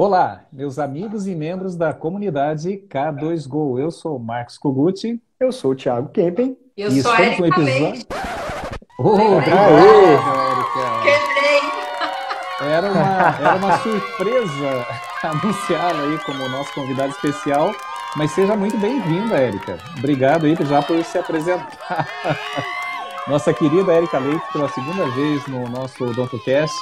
Olá, meus amigos e membros da comunidade K2Go. Eu sou o Marcos Koguchi. Eu sou o Thiago Kempen. Eu e sou a Erika episódio... Oh, Erika! Quebrei! Era uma, era uma surpresa anunciá-la aí como nosso convidado especial, mas seja muito bem-vinda, Érica. Obrigado aí já por se apresentar. Nossa querida Érica Leite, pela segunda vez no nosso OdontoCast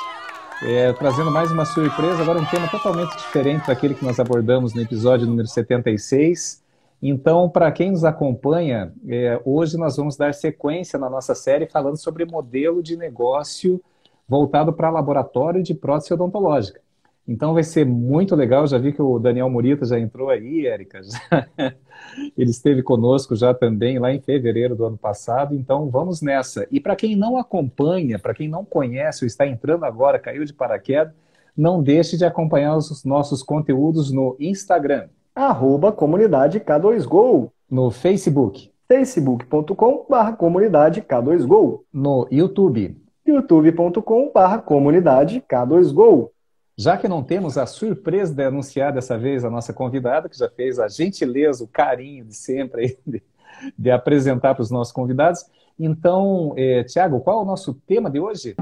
é, trazendo mais uma surpresa, agora um tema totalmente diferente daquele que nós abordamos no episódio número 76. Então, para quem nos acompanha, é, hoje nós vamos dar sequência na nossa série falando sobre modelo de negócio voltado para laboratório de prótese odontológica. Então vai ser muito legal. Já vi que o Daniel Murita já entrou aí, Érica. Ele esteve conosco já também lá em fevereiro do ano passado. Então vamos nessa. E para quem não acompanha, para quem não conhece ou está entrando agora, caiu de paraquedas, não deixe de acompanhar os nossos conteúdos no Instagram. Arroba comunidade K2Go. No Facebook. facebook.com.br comunidade K2Go. No YouTube. youtube.com.br comunidade K2Go. Já que não temos a surpresa de anunciar dessa vez a nossa convidada, que já fez a gentileza, o carinho de sempre de, de apresentar para os nossos convidados, então, é, Tiago, qual é o nosso tema de hoje?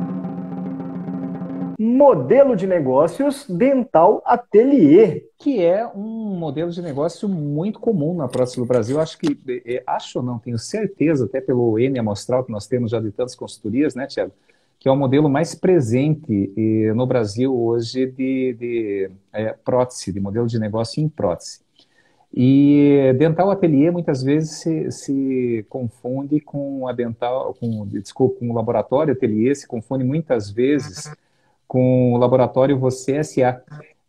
Modelo de negócios dental ateliê. Que é um modelo de negócio muito comum na próxima do Brasil. Acho que, é, acho ou não, tenho certeza, até pelo N amostral que nós temos já de tantas consultorias, né, Tiago? Que é o modelo mais presente eh, no Brasil hoje de, de é, prótese, de modelo de negócio em prótese. E dental ateliê muitas vezes se, se confunde com a dental, com, desculpa, com o laboratório ateliê, se confunde muitas vezes com o laboratório Você SA,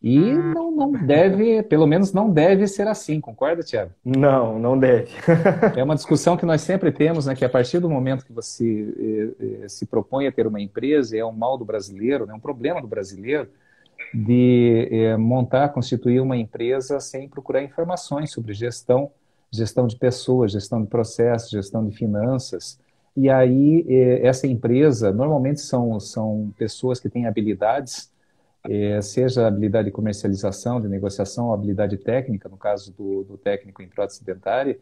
e não, não deve, pelo menos não deve ser assim, concorda, Tiago? Não, não deve. é uma discussão que nós sempre temos, né? Que a partir do momento que você eh, eh, se propõe a ter uma empresa, é um mal do brasileiro, né, um problema do brasileiro, de eh, montar, constituir uma empresa sem procurar informações sobre gestão, gestão de pessoas, gestão de processos, gestão de finanças. E aí, essa empresa, normalmente são, são pessoas que têm habilidades é, seja habilidade de comercialização, de negociação, habilidade técnica, no caso do, do técnico em prótese dentária,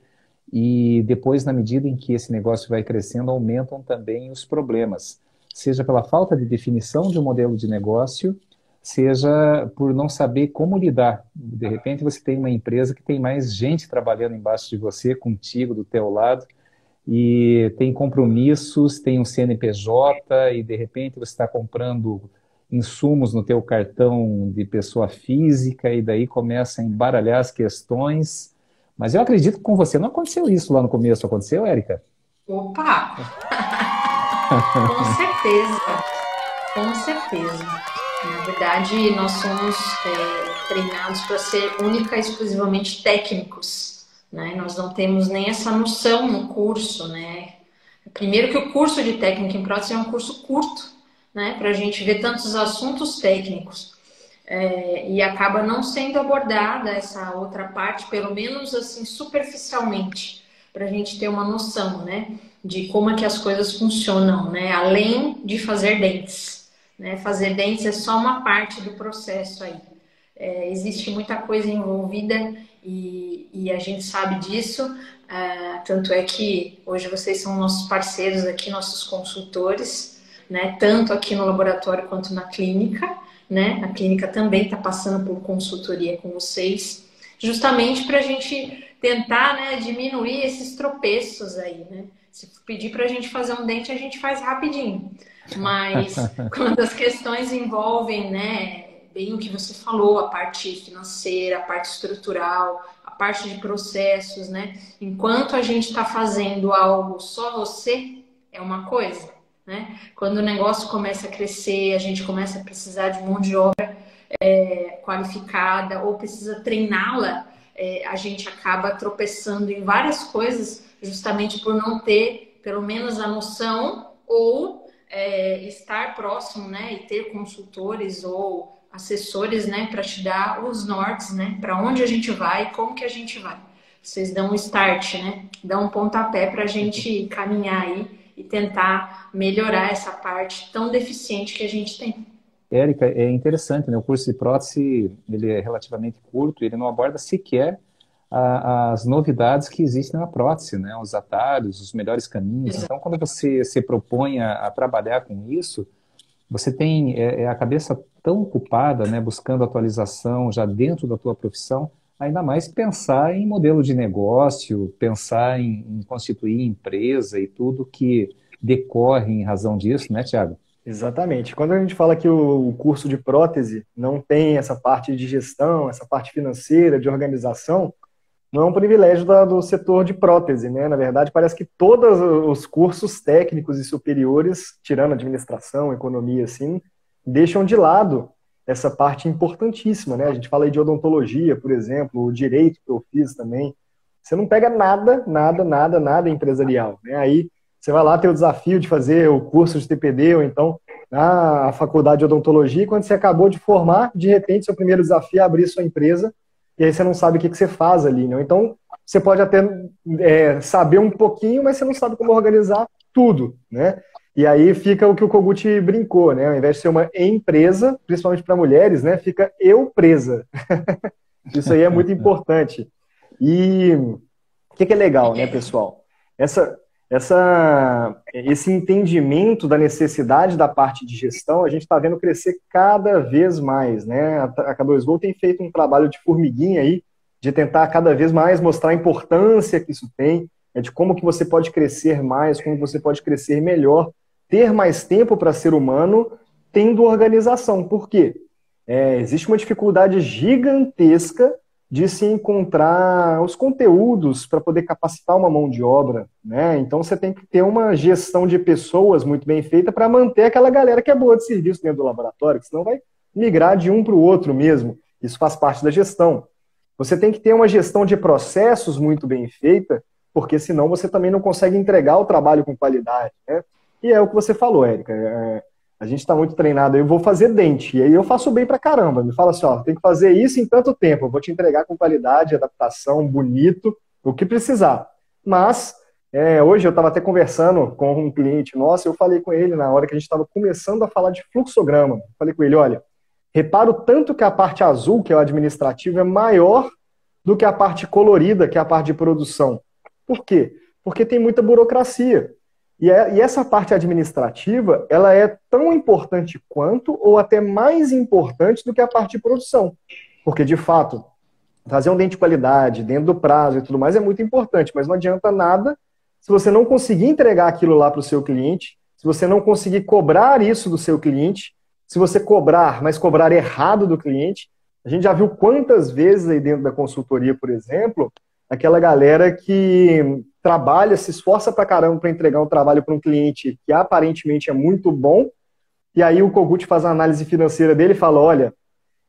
e depois, na medida em que esse negócio vai crescendo, aumentam também os problemas, seja pela falta de definição de um modelo de negócio, seja por não saber como lidar. De repente você tem uma empresa que tem mais gente trabalhando embaixo de você, contigo, do teu lado, e tem compromissos, tem um CNPJ, e de repente você está comprando insumos no teu cartão de pessoa física e daí começa a embaralhar as questões. Mas eu acredito que com você não aconteceu isso lá no começo, aconteceu, Érica? Opa! com certeza, com certeza. Na verdade, nós somos é, treinados para ser única e exclusivamente técnicos. Né? Nós não temos nem essa noção no curso, né? Primeiro que o curso de técnica em prótese é um curso curto, né, para a gente ver tantos assuntos técnicos. É, e acaba não sendo abordada essa outra parte, pelo menos assim superficialmente, para a gente ter uma noção, né, de como é que as coisas funcionam, né, além de fazer dentes, né, fazer dentes é só uma parte do processo aí. É, existe muita coisa envolvida e, e a gente sabe disso. É, tanto é que hoje vocês são nossos parceiros aqui, nossos consultores né? Tanto aqui no laboratório quanto na clínica, né? A clínica também está passando por consultoria com vocês, justamente para a gente tentar, né, diminuir esses tropeços aí, né? Se pedir para a gente fazer um dente, a gente faz rapidinho. Mas quando as questões envolvem, né, bem o que você falou, a parte financeira, a parte estrutural, a parte de processos, né? Enquanto a gente está fazendo algo só você, é uma coisa. Né? Quando o negócio começa a crescer, a gente começa a precisar de mão de obra é, qualificada ou precisa treiná-la, é, a gente acaba tropeçando em várias coisas justamente por não ter pelo menos a noção ou é, estar próximo, né, e ter consultores ou assessores, né, para te dar os nortes, né, para onde a gente vai, como que a gente vai. Vocês dão um start, né, dão um pontapé para a gente caminhar aí e tentar melhorar essa parte tão deficiente que a gente tem. Érica, é interessante, né? O curso de prótese, ele é relativamente curto, ele não aborda sequer a, as novidades que existem na prótese, né? Os atalhos, os melhores caminhos. Então, quando você se propõe a, a trabalhar com isso, você tem é, é, a cabeça tão ocupada, né? Buscando atualização já dentro da tua profissão, ainda mais pensar em modelo de negócio, pensar em, em constituir empresa e tudo que decorre em razão disso, né, Tiago? Exatamente. Quando a gente fala que o curso de prótese não tem essa parte de gestão, essa parte financeira, de organização, não é um privilégio do setor de prótese, né? Na verdade, parece que todos os cursos técnicos e superiores, tirando administração, economia, assim, deixam de lado essa parte importantíssima, né? A gente fala aí de odontologia, por exemplo, o direito que eu fiz também. Você não pega nada, nada, nada, nada empresarial, né? Aí você vai lá ter o desafio de fazer o curso de TPD ou então a faculdade de odontologia, e quando você acabou de formar, de repente seu primeiro desafio é abrir sua empresa e aí você não sabe o que, que você faz ali, né? Então você pode até é, saber um pouquinho, mas você não sabe como organizar tudo, né? E aí fica o que o Kogut brincou, né? Ao invés de ser uma empresa, principalmente para mulheres, né? Fica eu presa. Isso aí é muito importante. E o que, que é legal, né, pessoal? Essa, essa, esse entendimento da necessidade da parte de gestão, a gente está vendo crescer cada vez mais, né? A K2Go tem feito um trabalho de formiguinha aí, de tentar cada vez mais mostrar a importância que isso tem, é de como que você pode crescer mais, como você pode crescer melhor, ter mais tempo para ser humano, tendo organização. Por quê? É, existe uma dificuldade gigantesca de se encontrar os conteúdos para poder capacitar uma mão de obra, né? Então você tem que ter uma gestão de pessoas muito bem feita para manter aquela galera que é boa de serviço dentro do laboratório, que senão vai migrar de um para o outro mesmo. Isso faz parte da gestão. Você tem que ter uma gestão de processos muito bem feita, porque senão você também não consegue entregar o trabalho com qualidade, né? E é o que você falou, Érica. É, a gente está muito treinado, eu vou fazer dente, e aí eu faço bem pra caramba. Me fala assim, ó, tem que fazer isso em tanto tempo, eu vou te entregar com qualidade, adaptação, bonito, o que precisar. Mas, é, hoje eu estava até conversando com um cliente nosso, eu falei com ele na hora que a gente estava começando a falar de fluxograma. Falei com ele, olha, reparo tanto que a parte azul, que é o administrativo, é maior do que a parte colorida, que é a parte de produção. Por quê? Porque tem muita burocracia. E, é, e, essa parte administrativa, ela é tão importante quanto, ou até mais importante do que a parte de produção. Porque, de fato, fazer um dente de qualidade, dentro do prazo e tudo mais, é muito importante, mas não adianta nada se você não conseguir entregar aquilo lá para o seu cliente, se você não conseguir cobrar isso do seu cliente, se você cobrar, mas cobrar errado do cliente. A gente já viu quantas vezes aí dentro da consultoria, por exemplo, aquela galera que trabalha, se esforça pra caramba para entregar um trabalho para um cliente que aparentemente é muito bom, e aí o Kogut faz a análise financeira dele e fala, olha,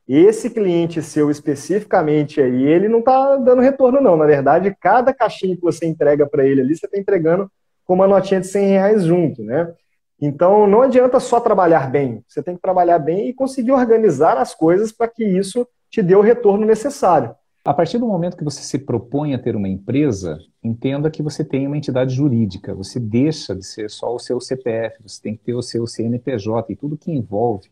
esse cliente seu especificamente aí, ele não está dando retorno não, na verdade, cada caixinha que você entrega para ele ali, você está entregando com uma notinha de 100 reais junto, né? Então, não adianta só trabalhar bem, você tem que trabalhar bem e conseguir organizar as coisas para que isso te dê o retorno necessário. A partir do momento que você se propõe a ter uma empresa, entenda que você tem uma entidade jurídica. Você deixa de ser só o seu CPF, você tem que ter o seu CNPJ e tudo que envolve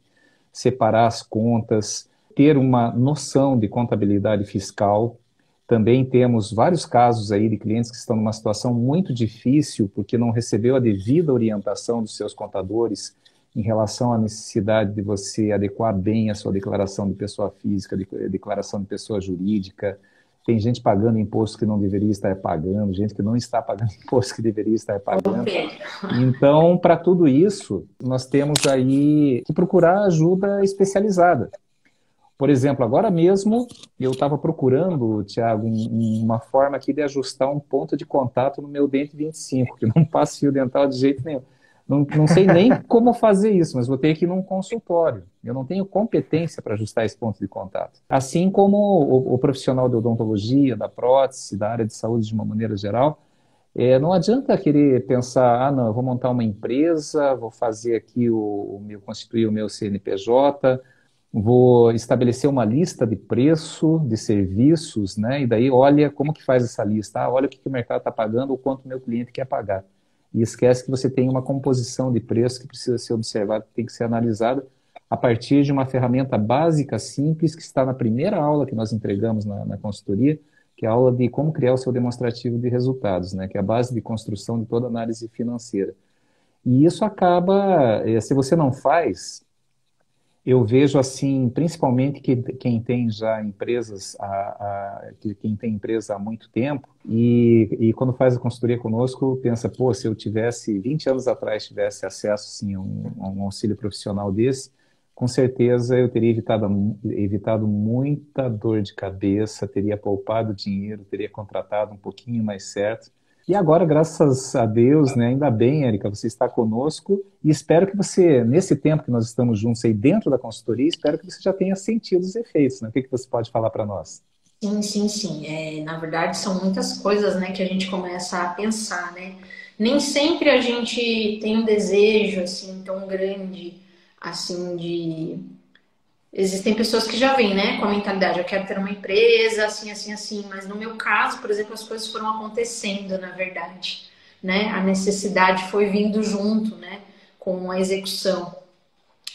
separar as contas, ter uma noção de contabilidade fiscal. Também temos vários casos aí de clientes que estão numa situação muito difícil porque não recebeu a devida orientação dos seus contadores em relação à necessidade de você adequar bem a sua declaração de pessoa física, de, declaração de pessoa jurídica. Tem gente pagando imposto que não deveria estar pagando, gente que não está pagando imposto que deveria estar pagando. Então, para tudo isso, nós temos aí que procurar ajuda especializada. Por exemplo, agora mesmo eu estava procurando, Tiago, uma forma aqui de ajustar um ponto de contato no meu dente 25, que não passa fio dental de jeito nenhum. Não, não sei nem como fazer isso, mas vou ter que ir num consultório. Eu não tenho competência para ajustar esse ponto de contato. Assim como o, o, profissional de odontologia, da prótese, da área de saúde de uma maneira geral, é, não adianta querer pensar, ah, não, eu vou montar uma empresa, vou fazer aqui o, o meu, constituir o meu CNPJ, vou estabelecer uma lista de preço de serviços, né? E daí olha como que faz essa lista, ah, olha o que, que o mercado está pagando, o quanto meu cliente quer pagar e esquece que você tem uma composição de preço que precisa ser observada, que tem que ser analisada, a partir de uma ferramenta básica, simples, que está na primeira aula que nós entregamos na, na consultoria, que é a aula de como criar o seu demonstrativo de resultados, né, que é a base de construção de toda análise financeira. E isso acaba, eh, se você não faz, eu vejo assim, principalmente que quem tem já empresas, a, a, quem tem empresa há muito tempo, e, e, quando faz a consultoria conosco, pensa, pô, se eu tivesse, 20 anos atrás, tivesse acesso sim, a, um, a um auxílio profissional desse, com certeza eu teria evitado, evitado muita dor de cabeça, teria poupado dinheiro, teria contratado um pouquinho mais certo. E agora, graças a Deus, né, ainda bem, Érica, você está conosco e espero que você, nesse tempo que nós estamos juntos aí dentro da consultoria, espero que você já tenha sentido os efeitos. Né? O que, que você pode falar para nós? Sim, sim, sim. É, na verdade, são muitas coisas né, que a gente começa a pensar, né? Nem sempre a gente tem um desejo assim tão grande assim de existem pessoas que já vêm, né, com a mentalidade, eu quero ter uma empresa, assim, assim, assim, mas no meu caso, por exemplo, as coisas foram acontecendo, na verdade, né, a necessidade foi vindo junto, né, com a execução.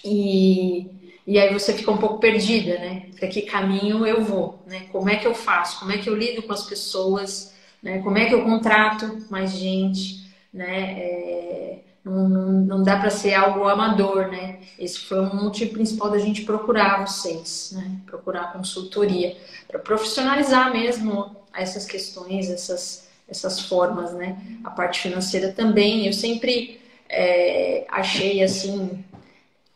E, e aí você fica um pouco perdida, né, para que caminho eu vou, né, como é que eu faço, como é que eu lido com as pessoas, né, como é que eu contrato mais gente, né, é, não, dá para ser algo amador, né? Esse foi um motivo principal da gente procurar vocês, né? Procurar consultoria, para profissionalizar mesmo essas questões, essas, essas formas, né? A parte financeira também. Eu sempre é, achei assim,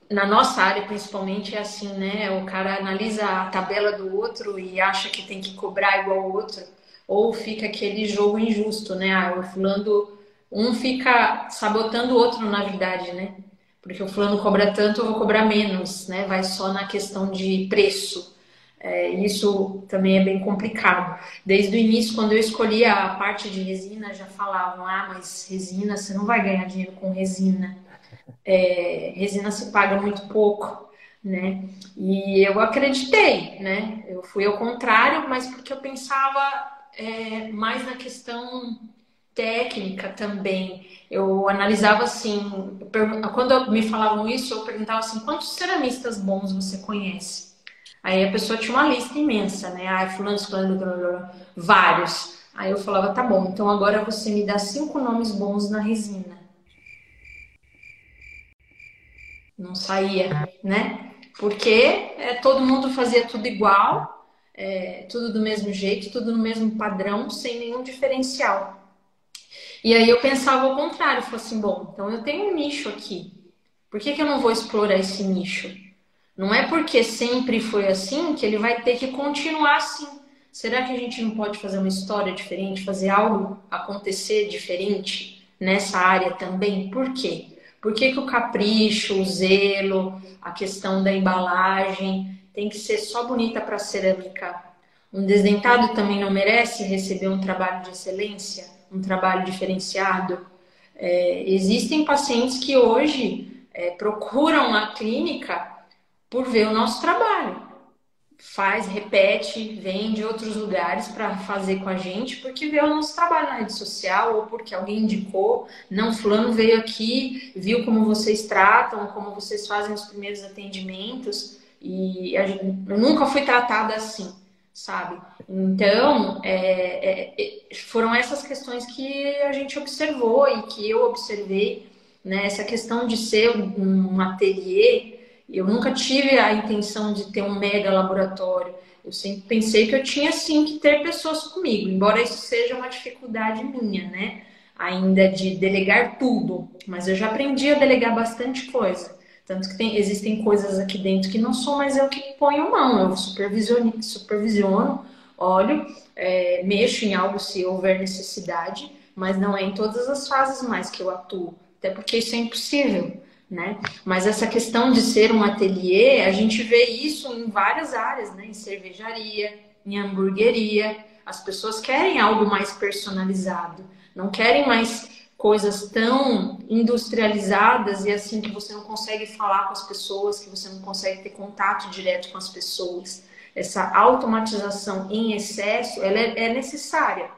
na nossa área principalmente é assim, né? O cara analisa a tabela do outro e acha que tem que cobrar igual o outro, ou fica aquele jogo injusto, né? Ah, o fulano um fica sabotando o outro, na verdade, né? Porque o fulano cobra tanto, eu vou cobrar menos, né? Vai só na questão de preço. É, isso também é bem complicado. Desde o início, quando eu escolhi a parte de resina, já falavam: ah, mas resina, você não vai ganhar dinheiro com resina. É, resina se paga muito pouco, né? E eu acreditei, né? Eu fui ao contrário, mas porque eu pensava é, mais na questão técnica também. Eu analisava assim, quando me falavam isso, eu perguntava assim, quantos ceramistas bons você conhece? Aí a pessoa tinha uma lista imensa, né? Ah, fulano, fulano, vários. Aí eu falava, tá bom, então agora você me dá cinco nomes bons na resina. Não saía, né? Porque é, todo mundo fazia tudo igual, é, tudo do mesmo jeito, tudo no mesmo padrão, sem nenhum diferencial. E aí eu pensava ao contrário, falei assim, bom, então eu tenho um nicho aqui. Por que, que eu não vou explorar esse nicho? Não é porque sempre foi assim que ele vai ter que continuar assim. Será que a gente não pode fazer uma história diferente, fazer algo acontecer diferente nessa área também? Por quê? Por que, que o capricho, o zelo, a questão da embalagem tem que ser só bonita para cerâmica? Um desdentado também não merece receber um trabalho de excelência? Um trabalho diferenciado. É, existem pacientes que hoje é, procuram a clínica por ver o nosso trabalho. Faz, repete, vem de outros lugares para fazer com a gente, porque vê o nosso trabalho na rede social ou porque alguém indicou. Não, Fulano veio aqui, viu como vocês tratam, como vocês fazem os primeiros atendimentos, e gente, eu nunca fui tratada assim sabe? Então, é, é, foram essas questões que a gente observou e que eu observei, né? Essa questão de ser um, um ateliê, eu nunca tive a intenção de ter um mega laboratório. Eu sempre pensei que eu tinha sim que ter pessoas comigo, embora isso seja uma dificuldade minha, né? Ainda de delegar tudo, mas eu já aprendi a delegar bastante coisa. Tanto que tem, existem coisas aqui dentro que não sou mais eu que ponho mão, eu supervisiono, supervisiono olho, é, mexo em algo se houver necessidade, mas não é em todas as fases mais que eu atuo, até porque isso é impossível. Né? Mas essa questão de ser um ateliê, a gente vê isso em várias áreas, né? Em cervejaria, em hamburgueria. As pessoas querem algo mais personalizado, não querem mais coisas tão industrializadas e assim que você não consegue falar com as pessoas, que você não consegue ter contato direto com as pessoas. Essa automatização em excesso, ela é, é necessária,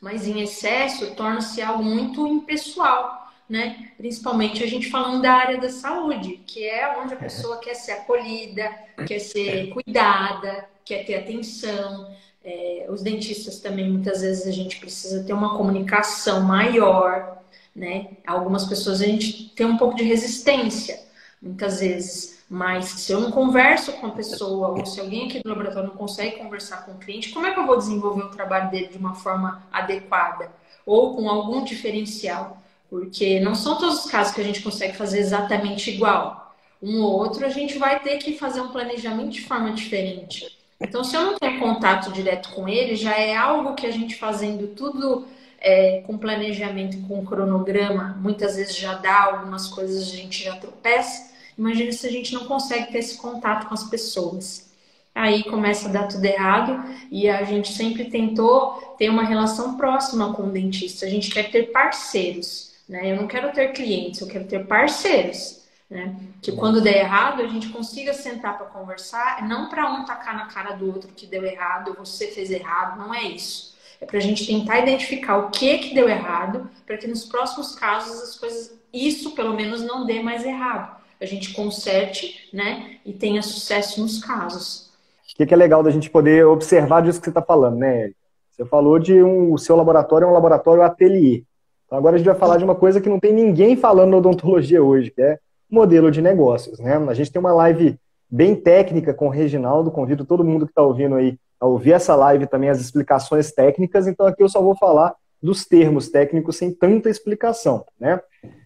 mas em excesso torna-se algo muito impessoal. né? Principalmente a gente falando da área da saúde, que é onde a pessoa quer ser acolhida, quer ser cuidada, quer ter atenção. É, os dentistas também, muitas vezes, a gente precisa ter uma comunicação maior, né? Algumas pessoas a gente tem um pouco de resistência, muitas vezes. Mas se eu não converso com a pessoa, ou se alguém aqui do laboratório não consegue conversar com o cliente, como é que eu vou desenvolver o trabalho dele de uma forma adequada? Ou com algum diferencial? porque não são todos os casos que a gente consegue fazer exatamente igual. Um ou outro a gente vai ter que fazer um planejamento de forma diferente. Então, se eu não tenho contato direto com ele, já é algo que a gente fazendo tudo é, com planejamento, com cronograma, muitas vezes já dá algumas coisas, a gente já tropeça. Imagina se a gente não consegue ter esse contato com as pessoas. Aí começa a dar tudo errado e a gente sempre tentou ter uma relação próxima com o dentista. A gente quer ter parceiros. Né? Eu não quero ter clientes, eu quero ter parceiros. Né? Que quando der errado, a gente consiga sentar para conversar, não para um tacar na cara do outro que deu errado, você fez errado, não é isso. É para a gente tentar identificar o que que deu errado, para que nos próximos casos as coisas, isso pelo menos não dê mais errado. A gente conserte, né, e tenha sucesso nos casos. O que, que é legal da gente poder observar disso que você está falando, né? Você falou de um, o seu laboratório é um laboratório ateliê. Então agora a gente vai falar de uma coisa que não tem ninguém falando na odontologia hoje, que é modelo de negócios. Né? A gente tem uma live bem técnica com o Reginaldo, convido todo mundo que está ouvindo aí a ouvir essa live também, as explicações técnicas, então aqui eu só vou falar dos termos técnicos sem tanta explicação. Né?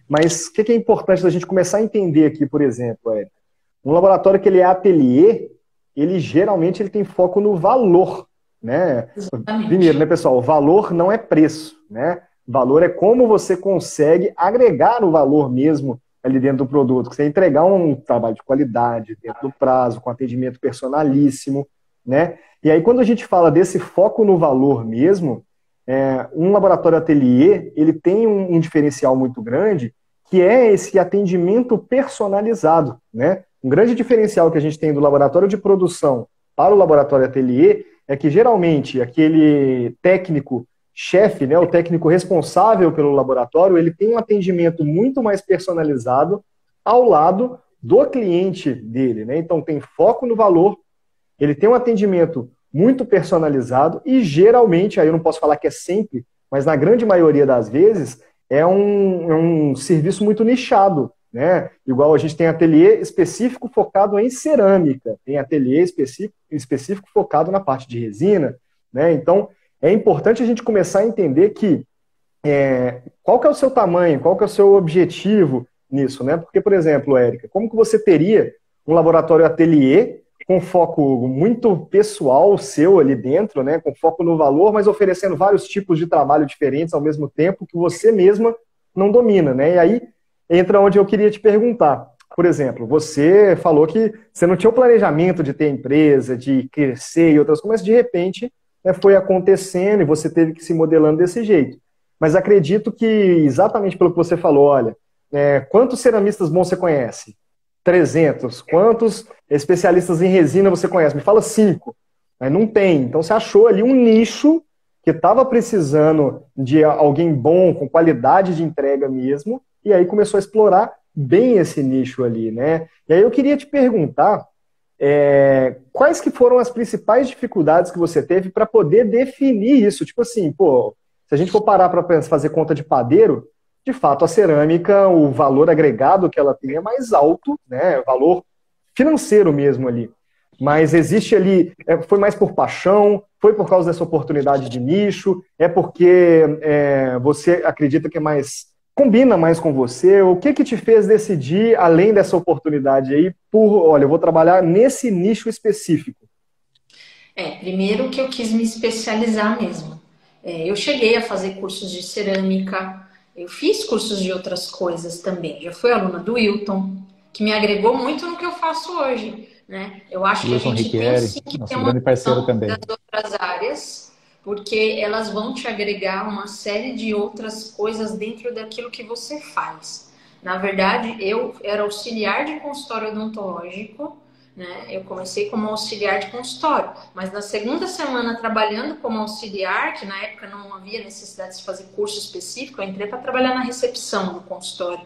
Mas o que é importante da gente começar a entender aqui, por exemplo, é um laboratório que ele é ateliê, ele geralmente ele tem foco no valor. Né? Primeiro, né, pessoal? Valor não é preço. Né? Valor é como você consegue agregar o valor mesmo ali dentro do produto, você entregar um trabalho de qualidade, dentro do prazo, com atendimento personalíssimo, né? E aí, quando a gente fala desse foco no valor mesmo, é, um laboratório ateliê, ele tem um, um, diferencial muito grande, que é esse atendimento personalizado, né? Um grande diferencial que a gente tem do laboratório de produção para o laboratório ateliê é que, geralmente, aquele técnico chefe, né, o técnico responsável pelo laboratório, ele tem um atendimento muito mais personalizado ao lado do cliente dele, né? Então tem foco no valor, ele tem um atendimento muito personalizado e geralmente, aí eu não posso falar que é sempre, mas na grande maioria das vezes é um, é um serviço muito nichado, né? Igual a gente tem ateliê específico focado em cerâmica, tem ateliê específico, específico focado na parte de resina, né? Então é importante a gente começar a entender que é, qual que é o seu tamanho, qual que é o seu objetivo nisso, né? Porque, por exemplo, Érica, como que você teria um laboratório ateliê com foco muito pessoal seu ali dentro, né? Com foco no valor, mas oferecendo vários tipos de trabalho diferentes ao mesmo tempo que você mesma não domina, né? E aí entra onde eu queria te perguntar. Por exemplo, você falou que você não tinha o planejamento de ter empresa, de crescer e outras coisas, mas de repente é, foi acontecendo e você teve que se modelando desse jeito. Mas acredito que, exatamente pelo que você falou, olha, é, quantos ceramistas bons você conhece? 300. Quantos especialistas em resina você conhece? Me fala cinco. Mas não tem. Então você achou ali um nicho que estava precisando de alguém bom, com qualidade de entrega mesmo, e aí começou a explorar bem esse nicho ali, né? E aí eu queria te perguntar é, quais que foram as principais dificuldades que você teve para poder definir isso? Tipo assim, pô, se a gente for parar para fazer conta de padeiro, de fato a cerâmica, o valor agregado que ela tem é mais alto, né? Valor financeiro mesmo ali. Mas existe ali, é, foi mais por paixão, foi por causa dessa oportunidade de nicho, é porque é, você acredita que é mais combina mais com você? O que que te fez decidir, além dessa oportunidade aí, por, olha, eu vou trabalhar nesse nicho específico? É, primeiro que eu quis me especializar mesmo. É, eu cheguei a fazer cursos de cerâmica, eu fiz cursos de outras coisas também. Já fui aluna do Wilton, que me agregou muito no que eu faço hoje. Né? Eu acho Wilson que a gente Riquieri, tem sim que ter uma parceiro também. das outras áreas porque elas vão te agregar uma série de outras coisas dentro daquilo que você faz. Na verdade, eu era auxiliar de consultório odontológico, Né? Eu comecei como auxiliar de consultório, mas na segunda semana trabalhando como auxiliar, que na época não havia necessidade de fazer curso específico, eu entrei para trabalhar na recepção do consultório.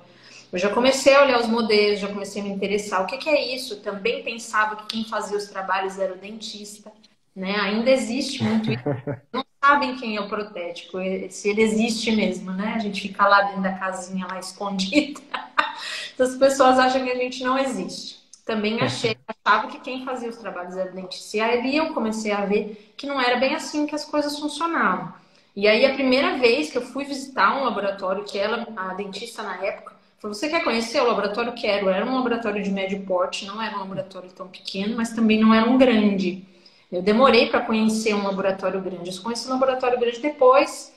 Eu já comecei a olhar os modelos, já comecei a me interessar. O que, que é isso? Eu também pensava que quem fazia os trabalhos era o dentista. Né? Ainda existe muito isso. Não sabem quem é o protético, se ele existe mesmo, né? A gente fica lá dentro da casinha, lá escondida. As pessoas acham que a gente não existe. Também achei, achava que quem fazia os trabalhos era dentista. E aí eu comecei a ver que não era bem assim que as coisas funcionavam. E aí a primeira vez que eu fui visitar um laboratório, que ela, a dentista na época, falou, você quer conhecer o laboratório? Quero. Era um laboratório de médio porte, não era um laboratório tão pequeno, mas também não era um grande. Eu demorei para conhecer um laboratório grande. Eu conheci um laboratório grande depois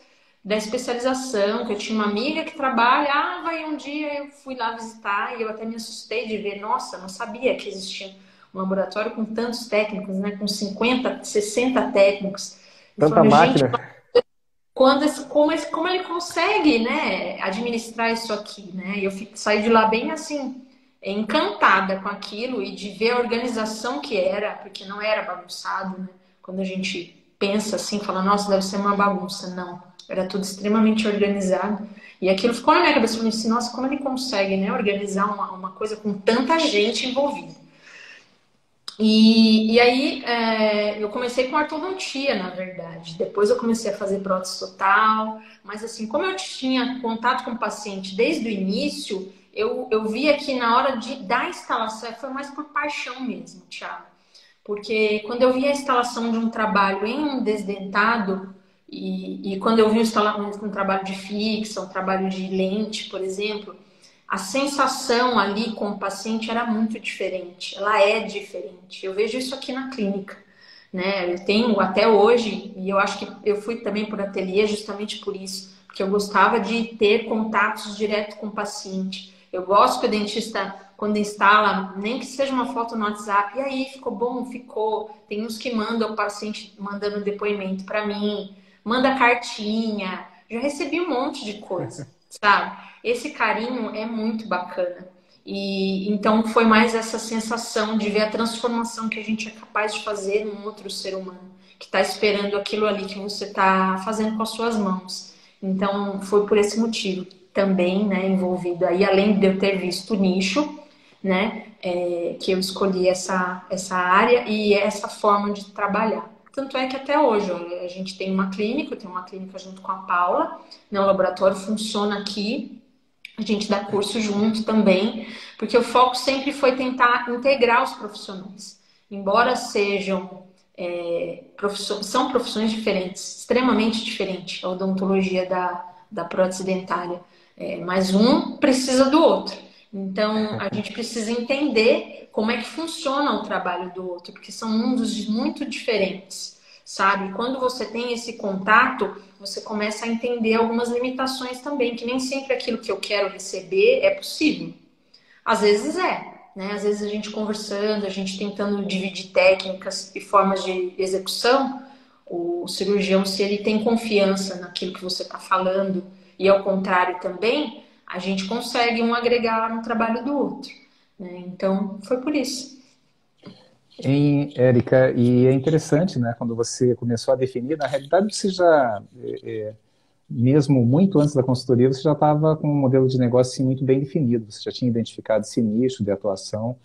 da especialização, que eu tinha uma amiga que trabalhava e um dia eu fui lá visitar e eu até me assustei de ver, nossa, não sabia que existia um laboratório com tantos técnicos, né, com 50, 60 técnicos. Tanta falei, máquina. Quando, como, como ele consegue, né, administrar isso aqui, né? E eu fico, saí de lá bem assim, encantada com aquilo e de ver a organização que era, porque não era bagunçado, né? Quando a gente pensa assim, fala, nossa, deve ser uma bagunça. Não, era tudo extremamente organizado. E aquilo ficou na minha cabeça, eu assim, nossa, como ele consegue, né, organizar uma, uma coisa com tanta gente envolvida. E, e aí é, eu comecei com ortodontia, na verdade. Depois eu comecei a fazer prótese total. Mas assim, como eu tinha contato com o paciente desde o início, eu, eu via que na hora de, da instalação, foi mais por paixão mesmo, Thiago. Porque quando eu vi a instalação de um trabalho em um desdentado, e, e quando eu vi um, um trabalho de fixa, um trabalho de lente, por exemplo, a sensação ali com o paciente era muito diferente. Ela é diferente. Eu vejo isso aqui na clínica. Né? Eu tenho até hoje, e eu acho que eu fui também por ateliê justamente por isso, porque eu gostava de ter contatos direto com o paciente. Eu gosto que o dentista, quando instala, nem que seja uma foto no WhatsApp, e aí, ficou bom? Ficou. Tem uns que mandam o paciente mandando depoimento para mim, manda cartinha. Já recebi um monte de coisa, sabe? Esse carinho é muito bacana. E então foi mais essa sensação de ver a transformação que a gente é capaz de fazer num outro ser humano que está esperando aquilo ali que você está fazendo com as suas mãos. Então foi por esse motivo também, né, envolvido aí, além de eu ter visto o nicho, né, é, que eu escolhi essa, essa área e essa forma de trabalhar. Tanto é que até hoje a gente tem uma clínica, tenho uma clínica junto com a Paula, né, o laboratório funciona aqui, a gente dá curso junto também, porque o foco sempre foi tentar integrar os profissionais. Embora sejam é, são profissões diferentes, extremamente diferentes, a odontologia da, da prótese dentária. É, mas um precisa do outro. Então, a gente precisa entender como é que funciona o trabalho do outro, porque são mundos muito diferentes, sabe? Quando você tem esse contato, você começa a entender algumas limitações também, que nem sempre aquilo que eu quero receber é possível. Às vezes é, né? Às vezes a gente conversando, a gente tentando dividir técnicas e formas de execução, o cirurgião, se ele tem confiança naquilo que você está falando, e ao contrário também, a gente consegue um agregar no trabalho do outro. Né? Então, foi por isso. Érica, e é interessante, né, quando você começou a definir, na realidade você já, é, é, mesmo muito antes da consultoria, você já estava com um modelo de negócio assim, muito bem definido, você já tinha identificado esse nicho de atuação,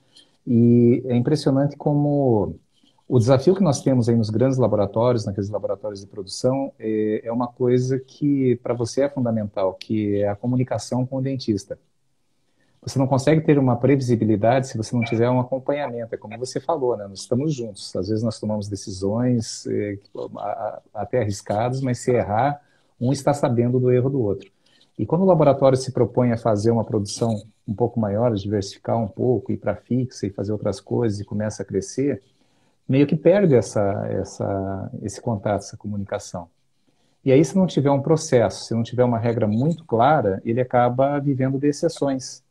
e é impressionante como o desafio que nós temos aí nos grandes laboratórios, naqueles laboratórios de produção, é, é uma coisa que para você é fundamental, que é a comunicação com o dentista. Você não consegue ter uma previsibilidade se você não tiver um acompanhamento. É como você falou, né? Nós estamos juntos. Às vezes nós tomamos decisões é, até arriscadas, mas se errar, um está sabendo do erro do outro. E quando o laboratório se propõe a fazer uma produção um pouco maior, diversificar um pouco, ir para fixa e fazer outras coisas e começa a crescer, meio que perde essa, essa, esse contato, essa comunicação. E aí, se não tiver um processo, se não tiver uma regra muito clara, ele acaba vivendo de exceções.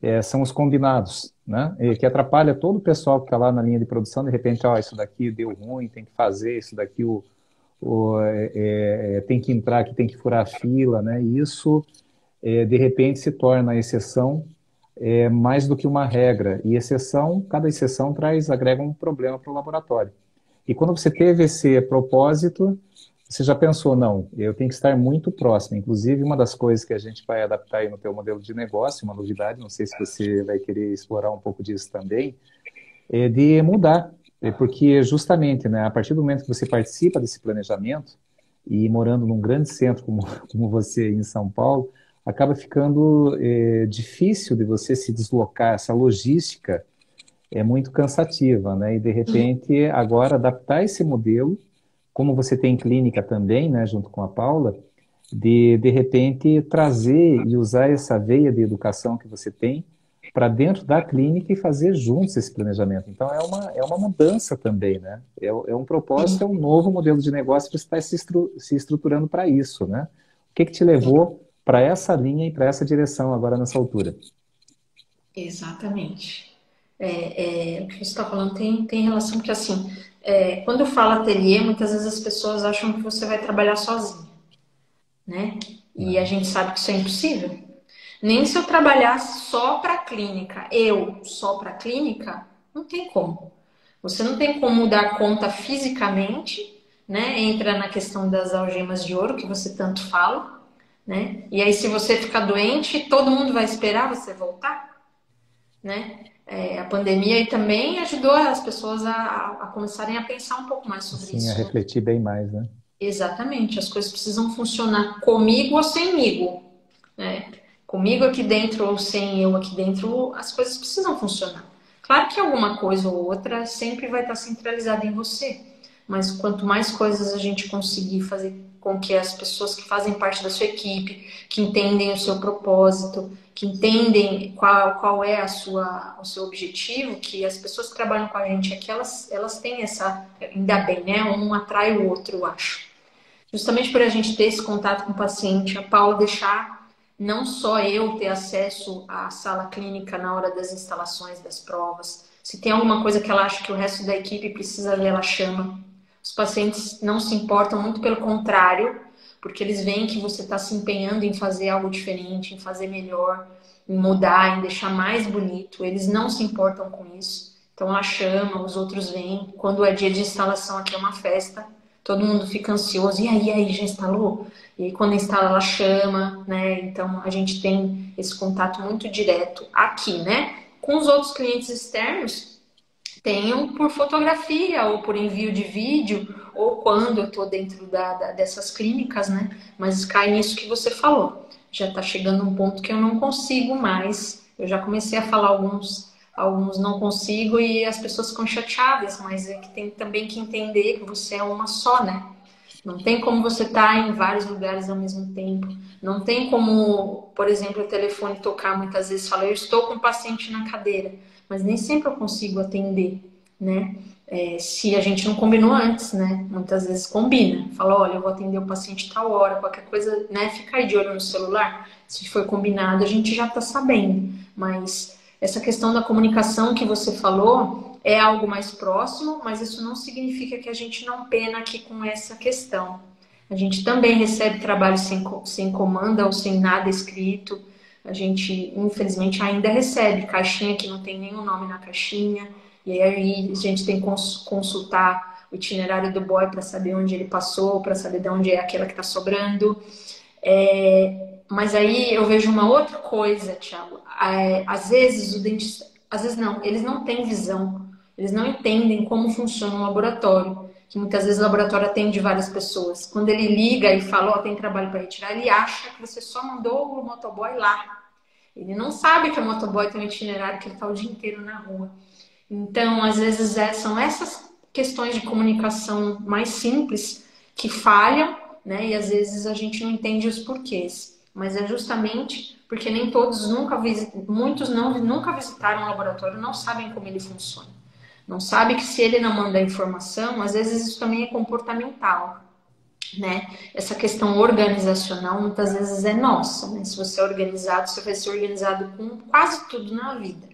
É, são os combinados, né? E que atrapalha todo o pessoal que está lá na linha de produção. De repente, ó, isso daqui deu ruim, tem que fazer, isso daqui o, o é, é, tem que entrar aqui, tem que furar a fila, né? E isso, é, de repente, se torna a exceção é mais do que uma regra. E exceção, cada exceção traz, agrega um problema para o laboratório. E quando você teve esse propósito, você já pensou, não, eu tenho que estar muito próximo. Inclusive, uma das coisas que a gente vai adaptar aí no teu modelo de negócio, uma novidade, não sei se você vai querer explorar um pouco disso também, é de mudar. É porque justamente, né, a partir do momento que você participa desse planejamento, e morando num grande centro como, como você em São Paulo, acaba ficando é, difícil de você se deslocar, essa logística é muito cansativa, né? E de repente agora adaptar esse modelo, como você tem clínica também, né, junto com a Paula, de de repente trazer e usar essa veia de educação que você tem para dentro da clínica e fazer juntos esse planejamento. Então é uma, é uma mudança também, né? É, é um propósito, é um novo modelo de negócio que está se, estru, se estruturando para isso, né? O que, que te levou para essa linha e para essa direção agora nessa altura? Exatamente. É, é, o que você está falando tem, tem relação porque assim, é, quando eu falo ateliê, muitas vezes as pessoas acham que você vai trabalhar sozinho, né? E a gente sabe que isso é impossível. Nem se eu trabalhasse só para a clínica, eu só para a clínica, não tem como. Você não tem como dar conta fisicamente, né? Entra na questão das algemas de ouro que você tanto fala, né? E aí se você ficar doente, todo mundo vai esperar você voltar, né? É, a pandemia aí também ajudou as pessoas a, a, começarem a pensar um pouco mais sobre Sim, isso. Sim, a refletir bem mais, né? Exatamente. As coisas precisam funcionar comigo ou semigo, né? comigo aqui dentro ou sem eu aqui dentro, as coisas precisam funcionar. Claro que alguma coisa ou outra sempre vai estar centralizada em você, mas quanto mais coisas a gente conseguir fazer com que as pessoas que fazem parte da sua equipe, que entendem o seu propósito, que entendem qual, qual é a sua, o seu objetivo, que as pessoas que trabalham com a gente aqui, elas, elas têm essa, ainda bem, né? Um atrai o outro, eu acho. Justamente por a gente ter esse contato com o paciente, a Paula deixar não só eu ter acesso à sala clínica na hora das instalações das provas. Se tem alguma coisa que ela acha que o resto da equipe precisa ver, ela chama. Os pacientes não se importam, muito pelo contrário, porque eles veem que você está se empenhando em fazer algo diferente, em fazer melhor, em mudar, em deixar mais bonito. Eles não se importam com isso. Então ela chama, os outros vêm. Quando é dia de instalação, aqui é uma festa, todo mundo fica ansioso. E aí, aí, já instalou? E aí, quando instala, ela chama, né? Então, a gente tem esse contato muito direto aqui, né? Com os outros clientes externos, tenham por fotografia ou por envio de vídeo, ou quando eu estou dentro da, da, dessas clínicas, né? Mas cai nisso que você falou. Já está chegando um ponto que eu não consigo mais. Eu já comecei a falar alguns alguns não consigo e as pessoas ficam chateadas, mas é que tem também que entender que você é uma só, né? Não tem como você estar tá em vários lugares ao mesmo tempo. Não tem como, por exemplo, o telefone tocar muitas vezes fala, eu estou com um paciente na cadeira, mas nem sempre eu consigo atender, né? É, se a gente não combinou antes, né? Muitas vezes combina. Fala, olha, eu vou atender o paciente tal hora, qualquer coisa, né? Fica aí de olho no celular. Se foi combinado, a gente já tá sabendo. Mas essa questão da comunicação que você falou, é algo mais próximo, mas isso não significa que a gente não pena aqui com essa questão. A gente também recebe trabalho sem, sem comanda ou sem nada escrito. A gente, infelizmente, ainda recebe caixinha que não tem nenhum nome na caixinha. E aí a gente tem que consultar o itinerário do boy para saber onde ele passou, para saber de onde é aquela que está sobrando. É, mas aí eu vejo uma outra coisa, Thiago. É, às vezes o dentista, às vezes não, eles não têm visão eles não entendem como funciona um laboratório, que muitas vezes o laboratório atende várias pessoas. Quando ele liga e fala, ó, oh, tem trabalho para retirar, ele acha que você só mandou o motoboy lá. Ele não sabe que o motoboy tem um itinerário que ele está o dia inteiro na rua. Então, às vezes, é, são essas questões de comunicação mais simples que falham, né? E às vezes a gente não entende os porquês. Mas é justamente porque nem todos nunca visitam, muitos não, nunca visitaram o laboratório, não sabem como ele funciona. Não sabe que se ele não manda informação, às vezes isso também é comportamental. Né? Essa questão organizacional muitas vezes é nossa. Né? Se você é organizado, você vai ser organizado com quase tudo na vida.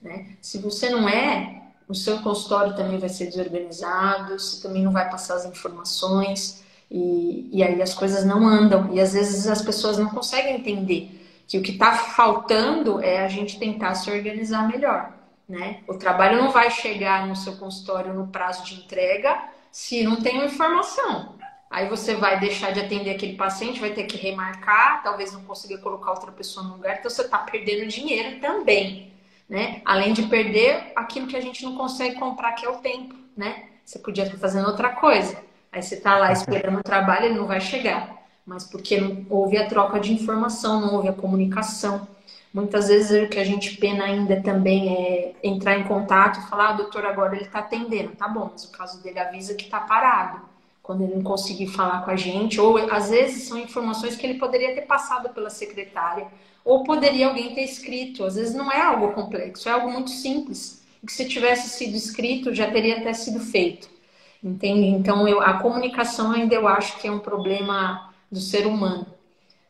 Né? Se você não é, o seu consultório também vai ser desorganizado, você também não vai passar as informações, e, e aí as coisas não andam. E às vezes as pessoas não conseguem entender que o que está faltando é a gente tentar se organizar melhor. Né? O trabalho não vai chegar no seu consultório no prazo de entrega se não tem informação. Aí você vai deixar de atender aquele paciente, vai ter que remarcar, talvez não consiga colocar outra pessoa no lugar, então você está perdendo dinheiro também, né? Além de perder aquilo que a gente não consegue comprar, que é o tempo, né? Você podia estar fazendo outra coisa. Aí você está lá esperando o trabalho, ele não vai chegar. Mas porque não houve a troca de informação, não houve a comunicação. Muitas vezes o que a gente pena ainda também é entrar em contato e falar, ah, doutor, agora ele está atendendo. Tá bom, mas o caso dele avisa que está parado quando ele não conseguir falar com a gente, ou às vezes são informações que ele poderia ter passado pela secretária, ou poderia alguém ter escrito. Às vezes não é algo complexo, é algo muito simples, que se tivesse sido escrito já teria até sido feito. Entende? Então eu, a comunicação ainda eu acho que é um problema do ser humano,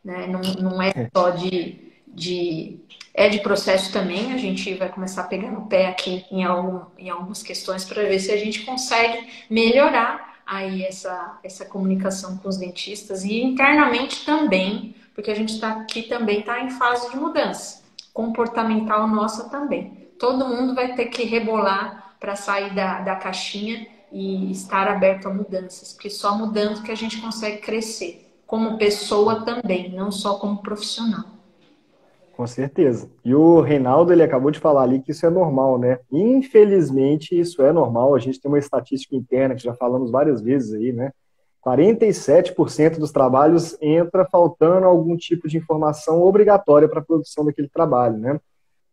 né? Não, não é só de, de é de processo também, a gente vai começar a pegar no pé aqui em, algum, em algumas questões para ver se a gente consegue melhorar aí essa, essa comunicação com os dentistas e internamente também, porque a gente está aqui também está em fase de mudança comportamental nossa também. Todo mundo vai ter que rebolar para sair da, da caixinha e estar aberto a mudanças, porque só mudando que a gente consegue crescer como pessoa também, não só como profissional. Com certeza. E o Reinaldo, ele acabou de falar ali que isso é normal, né? Infelizmente, isso é normal. A gente tem uma estatística interna que já falamos várias vezes aí, né? 47% dos trabalhos entra faltando algum tipo de informação obrigatória para a produção daquele trabalho, né?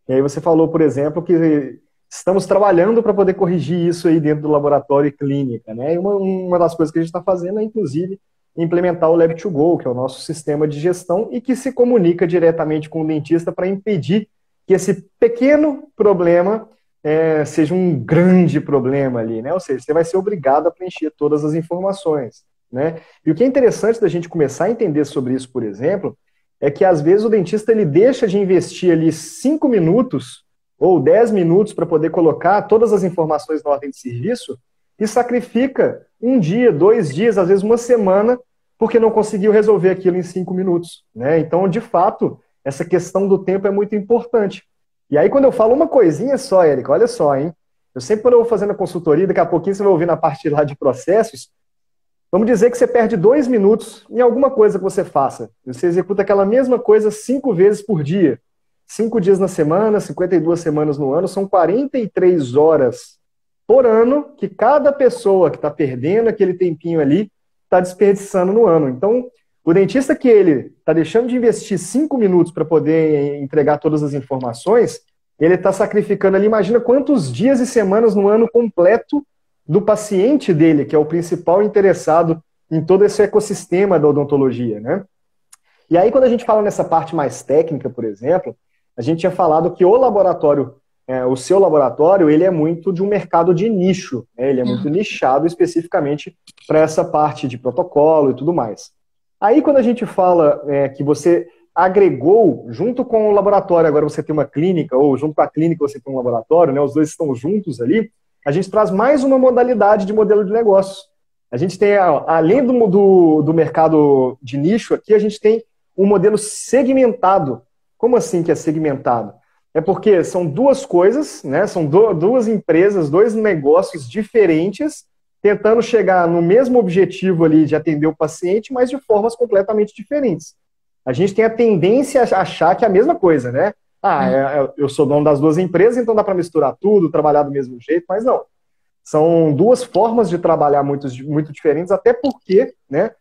E aí você falou, por exemplo, que estamos trabalhando para poder corrigir isso aí dentro do laboratório e clínica, né? E uma, uma das coisas que a gente está fazendo é, inclusive, implementar o Lab2Go, que é o nosso sistema de gestão e que se comunica diretamente com o dentista para impedir que esse pequeno problema é, seja um grande problema ali, né? Ou seja, você vai ser obrigado a preencher todas as informações, né? E o que é interessante da gente começar a entender sobre isso, por exemplo, é que às vezes o dentista ele deixa de investir ali cinco minutos ou dez minutos para poder colocar todas as informações na ordem de serviço e sacrifica um dia, dois dias, às vezes uma semana porque não conseguiu resolver aquilo em cinco minutos. Né? Então, de fato, essa questão do tempo é muito importante. E aí, quando eu falo uma coisinha só, Érica, olha só, hein? Eu sempre, quando eu vou fazendo a consultoria, daqui a pouquinho você vai ouvir na parte lá de processos, vamos dizer que você perde dois minutos em alguma coisa que você faça. Você executa aquela mesma coisa cinco vezes por dia. Cinco dias na semana, 52 semanas no ano, são 43 horas por ano que cada pessoa que está perdendo aquele tempinho ali está desperdiçando no ano. Então, o dentista que ele está deixando de investir cinco minutos para poder entregar todas as informações, ele está sacrificando ali, imagina quantos dias e semanas no ano completo do paciente dele, que é o principal interessado em todo esse ecossistema da odontologia, né? E aí, quando a gente fala nessa parte mais técnica, por exemplo, a gente tinha falado que o laboratório é, o seu laboratório ele é muito de um mercado de nicho, né? ele é muito uhum. nichado especificamente para essa parte de protocolo e tudo mais. Aí quando a gente fala é, que você agregou junto com o laboratório, agora você tem uma clínica, ou junto com a clínica você tem um laboratório, né? os dois estão juntos ali, a gente traz mais uma modalidade de modelo de negócio. A gente tem, além do, do, do mercado de nicho aqui, a gente tem um modelo segmentado. Como assim que é segmentado? É porque são duas coisas, né? São duas empresas, dois negócios diferentes, tentando chegar no mesmo objetivo ali de atender o paciente, mas de formas completamente diferentes. A gente tem a tendência a achar que é a mesma coisa, né? Ah, hum. é, é, eu sou dono das duas empresas, então dá para misturar tudo, trabalhar do mesmo jeito, mas não. São duas formas de trabalhar muito, muito diferentes, até porque, né?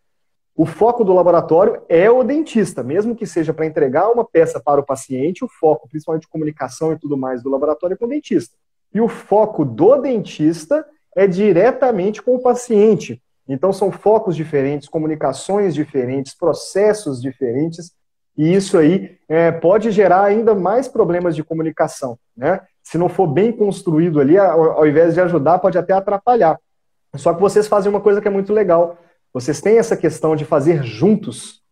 O foco do laboratório é o dentista, mesmo que seja para entregar uma peça para o paciente, o foco, principalmente de comunicação e tudo mais, do laboratório é com o dentista. E o foco do dentista é diretamente com o paciente. Então, são focos diferentes, comunicações diferentes, processos diferentes, e isso aí é, pode gerar ainda mais problemas de comunicação. Né? Se não for bem construído ali, ao, ao invés de ajudar, pode até atrapalhar. Só que vocês fazem uma coisa que é muito legal vocês têm essa questão de fazer juntos,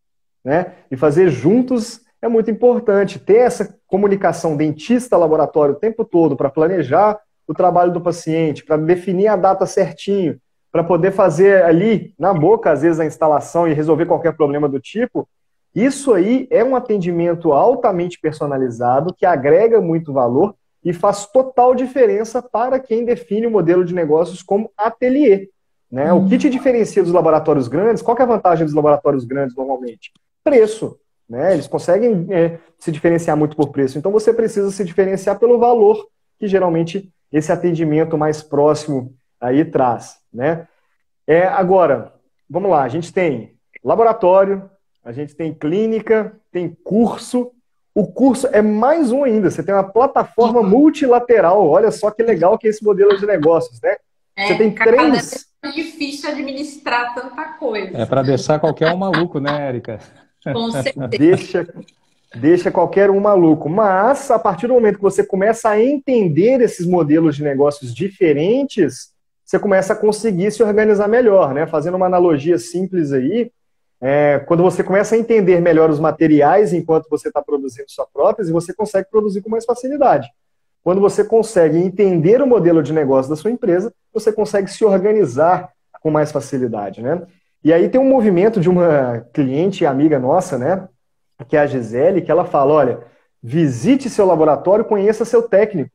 né? E fazer juntos é muito importante. Ter essa comunicação dentista-laboratório o tempo todo para planejar o trabalho do paciente, para definir a data certinho, para poder fazer ali na boca, às vezes, a instalação e resolver qualquer problema do tipo. Isso aí é um atendimento altamente personalizado que agrega muito valor e faz total diferença para quem define o modelo de negócios como ateliê. Né? O que te diferencia dos laboratórios grandes? Qual é a vantagem dos laboratórios grandes normalmente? Preço. Né? Eles conseguem é, se diferenciar muito por preço. Então você precisa se diferenciar pelo valor que geralmente esse atendimento mais próximo aí traz. Né? É, agora, vamos lá, a gente tem laboratório, a gente tem clínica, tem curso. O curso é mais um ainda. Você tem uma plataforma multilateral. Olha só que legal que é esse modelo de negócios, né? É, Você tem três. É difícil administrar tanta coisa. É para deixar qualquer um maluco, né, Érica? Com certeza. Deixa, deixa qualquer um maluco. Mas, a partir do momento que você começa a entender esses modelos de negócios diferentes, você começa a conseguir se organizar melhor, né? Fazendo uma analogia simples aí, é, quando você começa a entender melhor os materiais enquanto você está produzindo sua prótese, você consegue produzir com mais facilidade. Quando você consegue entender o modelo de negócio da sua empresa, você consegue se organizar com mais facilidade, né? E aí tem um movimento de uma cliente e amiga nossa, né? Que é a Gisele, que ela fala, olha, visite seu laboratório, conheça seu técnico.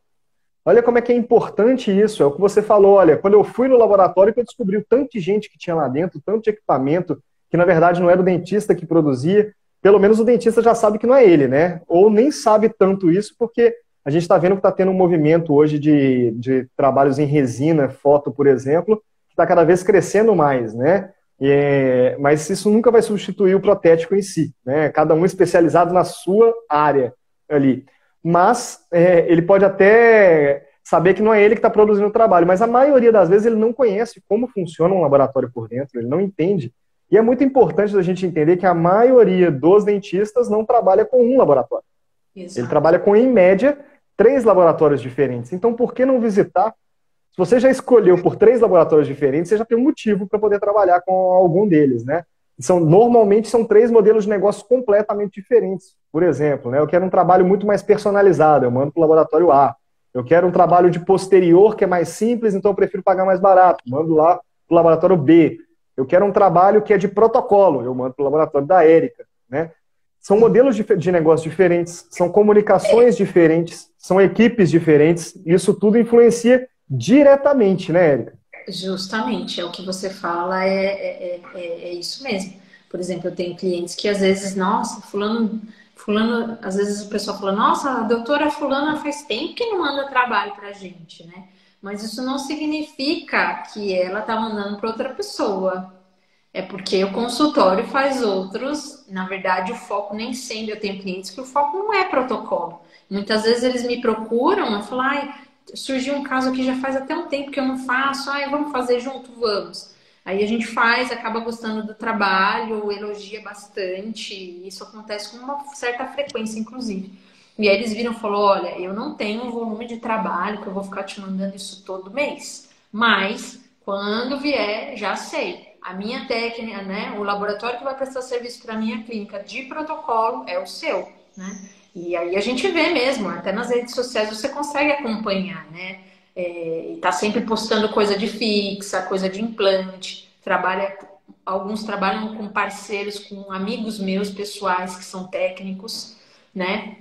Olha como é que é importante isso. É o que você falou. Olha, quando eu fui no laboratório, eu descobri o tanto de gente que tinha lá dentro, tanto de equipamento, que na verdade não era o dentista que produzia. Pelo menos o dentista já sabe que não é ele, né? Ou nem sabe tanto isso, porque a gente está vendo que está tendo um movimento hoje de, de trabalhos em resina, foto, por exemplo, que está cada vez crescendo mais, né? É, mas isso nunca vai substituir o protético em si, né? Cada um especializado na sua área ali mas é, ele pode até saber que não é ele que está produzindo o trabalho, mas a maioria das vezes ele não conhece como funciona um laboratório por dentro, ele não entende. E é muito importante a gente entender que a maioria dos dentistas não trabalha com um laboratório. Exato. Ele trabalha com, em média, três laboratórios diferentes. Então, por que não visitar? Se você já escolheu por três laboratórios diferentes, você já tem um motivo para poder trabalhar com algum deles, né? São, normalmente são três modelos de negócio completamente diferentes. Por exemplo, né, eu quero um trabalho muito mais personalizado, eu mando para o laboratório A. Eu quero um trabalho de posterior que é mais simples, então eu prefiro pagar mais barato, mando lá para o laboratório B. Eu quero um trabalho que é de protocolo, eu mando para o laboratório da Érica. Né? São modelos de, de negócio diferentes, são comunicações diferentes, são equipes diferentes, isso tudo influencia diretamente, né, Érica? Justamente, é o que você fala, é, é, é, é, isso mesmo. Por exemplo, eu tenho clientes que às vezes, nossa, fulano, fulano, às vezes o pessoal fala, nossa, a doutora fulana faz tempo que não manda trabalho pra gente, né? Mas isso não significa que ela tá mandando para outra pessoa. É porque o consultório faz outros, na verdade o foco nem sempre, eu tenho clientes que o foco não é protocolo. Muitas vezes eles me procuram, eu falo, ai, surgiu um caso aqui já faz até um tempo que eu não faço, ah, vamos fazer junto, vamos. Aí a gente faz, acaba gostando do trabalho, elogia bastante, isso acontece com uma certa frequência, inclusive. E aí eles viram e falou, olha, eu não tenho um volume de trabalho que eu vou ficar te mandando isso todo mês, mas quando vier, já sei. A minha técnica, né, o laboratório que vai prestar serviço para a minha clínica de protocolo é o seu, né? E aí a gente vê mesmo, até nas redes sociais você consegue acompanhar, né? É, tá sempre postando coisa de fixa, coisa de implante, trabalha, alguns trabalham com parceiros, com amigos meus pessoais que são técnicos, né?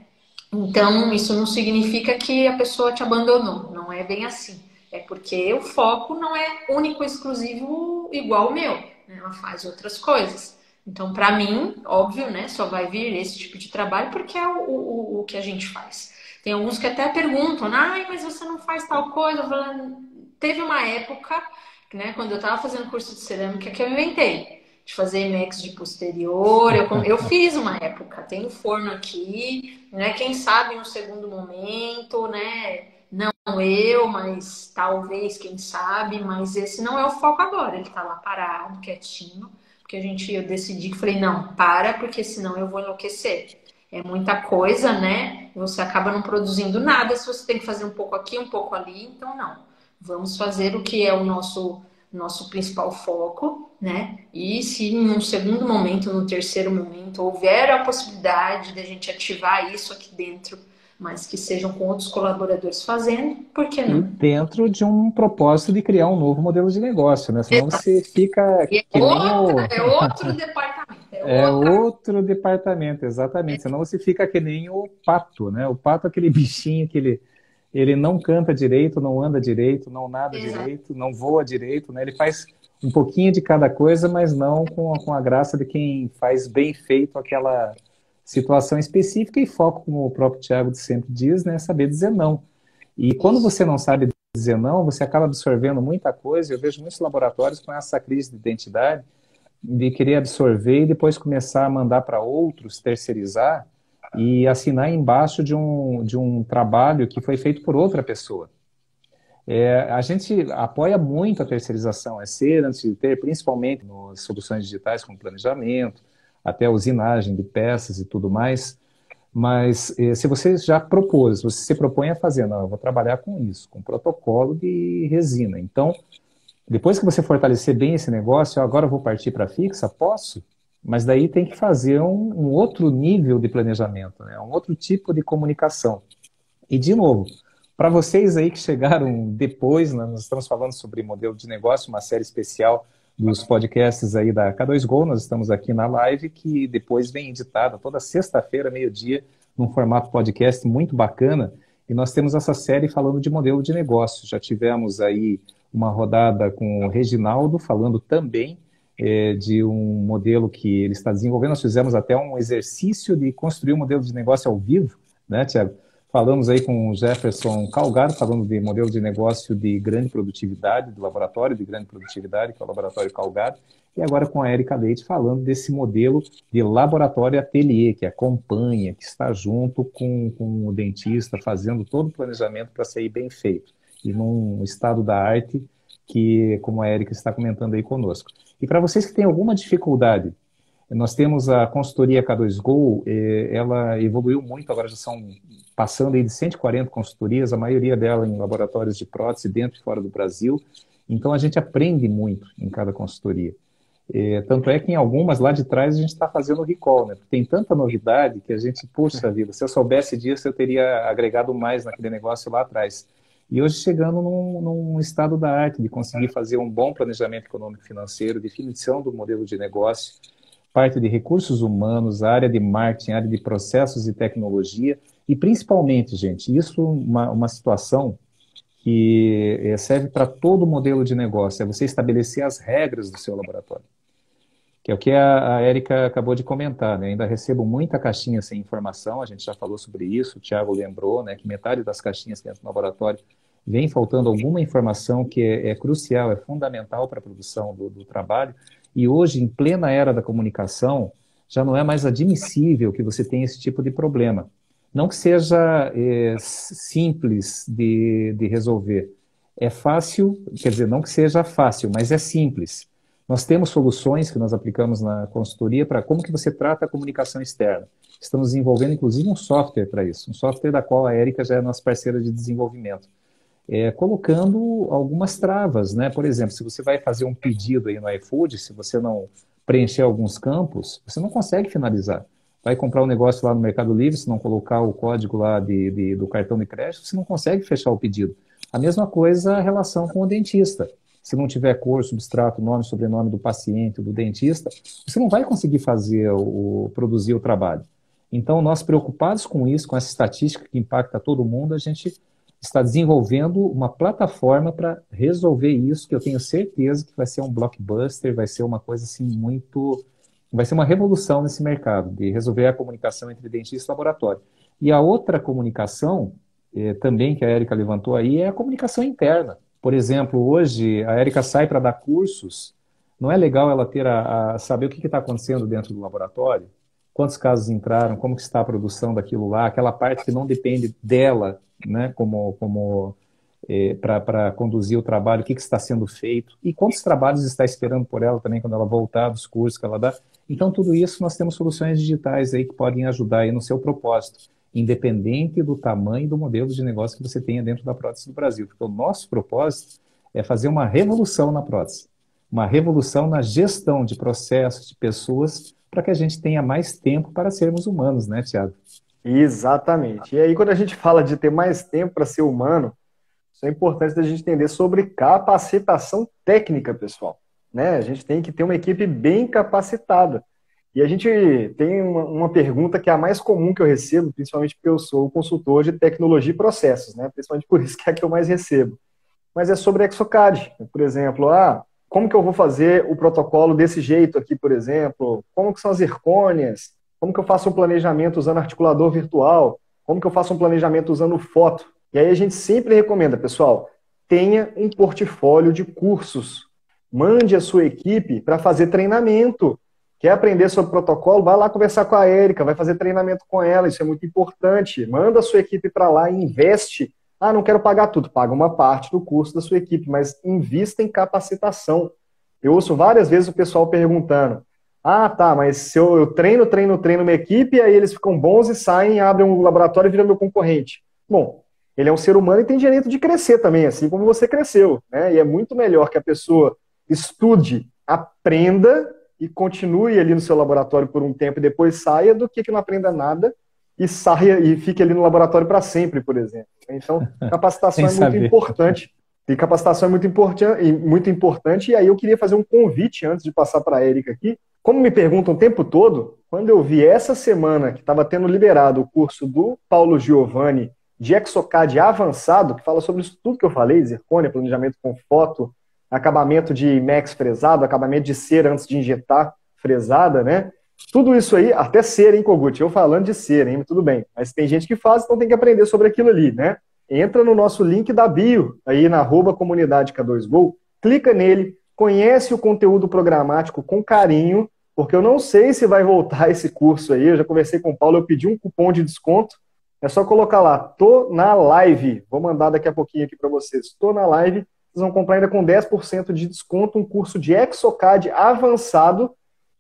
Então, isso não significa que a pessoa te abandonou, não é bem assim. É porque o foco não é único, exclusivo, igual o meu. Né? Ela faz outras coisas. Então, para mim, óbvio, né, só vai vir esse tipo de trabalho porque é o, o, o que a gente faz. Tem alguns que até perguntam, ai, mas você não faz tal coisa. Falando, teve uma época, né, quando eu estava fazendo curso de cerâmica, que eu inventei de fazer IMEX de posterior. Eu, eu fiz uma época, tem um forno aqui, né? Quem sabe no segundo momento, né? Não eu, mas talvez, quem sabe, mas esse não é o foco agora. Ele está lá parado, quietinho que a gente eu decidi que falei não para porque senão eu vou enlouquecer. É muita coisa né? Você acaba não produzindo nada se você tem que fazer um pouco aqui um pouco ali então não. Vamos fazer o que é o nosso nosso principal foco né? E se em um segundo momento no terceiro momento houver a possibilidade de a gente ativar isso aqui dentro mas que sejam com outros colaboradores fazendo, por que não? E dentro de um propósito de criar um novo modelo de negócio, né? Senão Exato. você fica. É outro, o... é outro departamento. É, é outro departamento, exatamente. Senão você fica que nem o pato, né? O pato é aquele bichinho que ele, ele não canta direito, não anda direito, não nada Exato. direito, não voa direito, né? Ele faz um pouquinho de cada coisa, mas não com, com a graça de quem faz bem feito aquela situação específica e foco, como o próprio Tiago sempre diz, né? Saber dizer não. E quando você não sabe dizer não, você acaba absorvendo muita coisa. Eu vejo muitos laboratórios com essa crise de identidade, de querer absorver e depois começar a mandar para outros, terceirizar e assinar embaixo de um, de um trabalho que foi feito por outra pessoa. É, a gente apoia muito a terceirização, é ser antes de ter, principalmente nas soluções digitais como planejamento, até usinagem de peças e tudo mais. Mas eh, se você já propôs, você se propõe a fazer, não, eu vou trabalhar com isso, com protocolo de resina. Então, depois que você fortalecer bem esse negócio, agora eu vou partir para fixa, posso? Mas daí tem que fazer um, um outro nível de planejamento, né? um outro tipo de comunicação. E, de novo, para vocês aí que chegaram depois, né, nós estamos falando sobre modelo de negócio, uma série especial dos podcasts aí da K2Go. Nós estamos aqui na live, que depois vem editada toda sexta-feira, meio-dia, num formato podcast muito bacana. E nós temos essa série falando de modelo de negócio. Já tivemos aí uma rodada com o Reginaldo, falando também é, de um modelo que ele está desenvolvendo. Nós fizemos até um exercício de construir um modelo de negócio ao vivo, né, Tiago? Falamos aí com o Jefferson Calgaro, falando de modelo de negócio de grande produtividade, do laboratório de grande produtividade, que é o Laboratório Calgaro, e agora com a Erika Leite falando desse modelo de laboratório ateliê, que acompanha, que está junto com, com o dentista, fazendo todo o planejamento para sair bem feito, e num estado da arte que, como a Erika está comentando aí conosco. E para vocês que têm alguma dificuldade nós temos a consultoria K2Go, eh, ela evoluiu muito, agora já são passando aí de 140 consultorias, a maioria dela em laboratórios de prótese dentro e fora do Brasil. Então a gente aprende muito em cada consultoria. É, tanto é que em algumas lá de trás a gente está fazendo recall, né? Porque tem tanta novidade que a gente, puxa vida, se eu soubesse disso eu teria agregado mais naquele negócio lá atrás. E hoje chegando num, num estado da arte de conseguir fazer um bom planejamento econômico financeiro, definição do modelo de negócio, parte de recursos humanos, área de marketing, área de processos e tecnologia, e principalmente, gente, isso é uma, uma situação que eh, serve para todo modelo de negócio, é você estabelecer as regras do seu laboratório. Que é o que a, a Érica acabou de comentar, né? Ainda recebo muita caixinha sem informação, a gente já falou sobre isso, o Tiago lembrou, né, que metade das caixinhas dentro do laboratório vem faltando alguma informação que é, é crucial, é fundamental para a produção do, do trabalho, e hoje, em plena era da comunicação, já não é mais admissível que você tenha esse tipo de problema. Não que seja é, simples de, de resolver. É fácil, quer dizer, não que seja fácil, mas é simples. Nós temos soluções que nós aplicamos na consultoria para como que você trata a comunicação externa. Estamos desenvolvendo, inclusive, um software para isso, um software da qual a Erika já é nossa parceira de desenvolvimento é, colocando algumas travas, né? Por exemplo, se você vai fazer um pedido aí no iFood, se você não preencher alguns campos, você não consegue finalizar. Vai comprar um negócio lá no Mercado Livre, se não colocar o código lá de, de, do cartão de crédito, você não consegue fechar o pedido. A mesma coisa a relação com o dentista. Se não tiver cor, substrato, nome, sobrenome do paciente, do dentista, você não vai conseguir fazer o, produzir o trabalho. Então, nós preocupados com isso, com essa estatística que impacta todo mundo, a gente está desenvolvendo uma plataforma para resolver isso, que eu tenho certeza que vai ser um blockbuster, vai ser uma coisa assim muito. Vai ser uma revolução nesse mercado, de resolver a comunicação entre dentista e laboratório. E a outra comunicação, eh, também que a Erika levantou aí, é a comunicação interna. Por exemplo, hoje a Erika sai para dar cursos, não é legal ela ter a, a saber o que está acontecendo dentro do laboratório? Quantos casos entraram, como está a produção daquilo lá, aquela parte que não depende dela né, como, como é, para conduzir o trabalho, o que, que, está sendo feito e quantos trabalhos está esperando por ela também quando ela voltar dos cursos que ela dá. Então, tudo isso nós temos soluções digitais aí que podem ajudar aí no seu propósito, independente do tamanho do modelo de negócio que você tenha dentro da prótese do Brasil. Porque o nosso propósito é fazer uma revolução na prótese, uma revolução na gestão de processos, de pessoas, para que a gente tenha mais tempo para sermos humanos, né, Tiago? Exatamente. E aí, quando a gente fala de ter mais tempo para ser humano, isso é importante a gente entender sobre capacitação técnica, pessoal. Né? A gente tem que ter uma equipe bem capacitada. E a gente tem uma, uma, pergunta que é a mais comum que eu recebo, principalmente porque eu sou consultor de tecnologia e processos, né? Principalmente por isso que é a que eu mais recebo. Mas é sobre Exocad. Por exemplo, ah, como que eu vou fazer o protocolo desse jeito aqui, por exemplo? Como que são as zircônias? Como que eu faço um planejamento usando articulador virtual? Como que eu faço um planejamento usando foto? E aí a gente sempre recomenda, pessoal, tenha um portfólio de cursos. Mande a sua equipe para fazer treinamento. Quer aprender sobre protocolo? Vai lá conversar com a Érica, vai fazer treinamento com ela, isso é muito importante. Manda a sua equipe para lá investe. Ah, não quero pagar tudo, paga uma parte do curso da sua equipe, mas invista em capacitação. Eu ouço várias vezes o pessoal perguntando: ah, tá, mas se eu, eu treino, treino, treino minha equipe, aí eles ficam bons e saem, abrem um laboratório e viram meu concorrente. Bom, ele é um ser humano e tem direito de crescer também, assim como você cresceu. Né? E é muito melhor que a pessoa estude, aprenda e continue ali no seu laboratório por um tempo e depois saia, do que que não aprenda nada e saia e fique ali no laboratório para sempre, por exemplo. Então, capacitação é muito saber. importante. E capacitação é muito importante, muito importante. E aí eu queria fazer um convite antes de passar para a Érica aqui. Como me perguntam o tempo todo, quando eu vi essa semana que estava tendo liberado o curso do Paulo Giovanni de Exocad avançado, que fala sobre isso tudo que eu falei, zircônia, planejamento com foto, acabamento de max fresado, acabamento de cera antes de injetar fresada, né? Tudo isso aí, até cera, hein, Kogut? Eu falando de cera, hein? Tudo bem. Mas tem gente que faz, então tem que aprender sobre aquilo ali, né? Entra no nosso link da bio, aí na arroba comunidade K2Go, clica nele, conhece o conteúdo programático com carinho, porque eu não sei se vai voltar esse curso aí. Eu já conversei com o Paulo, eu pedi um cupom de desconto. É só colocar lá, tô na live. Vou mandar daqui a pouquinho aqui para vocês. Tô na live vocês vão comprar ainda com 10% de desconto um curso de Exocad avançado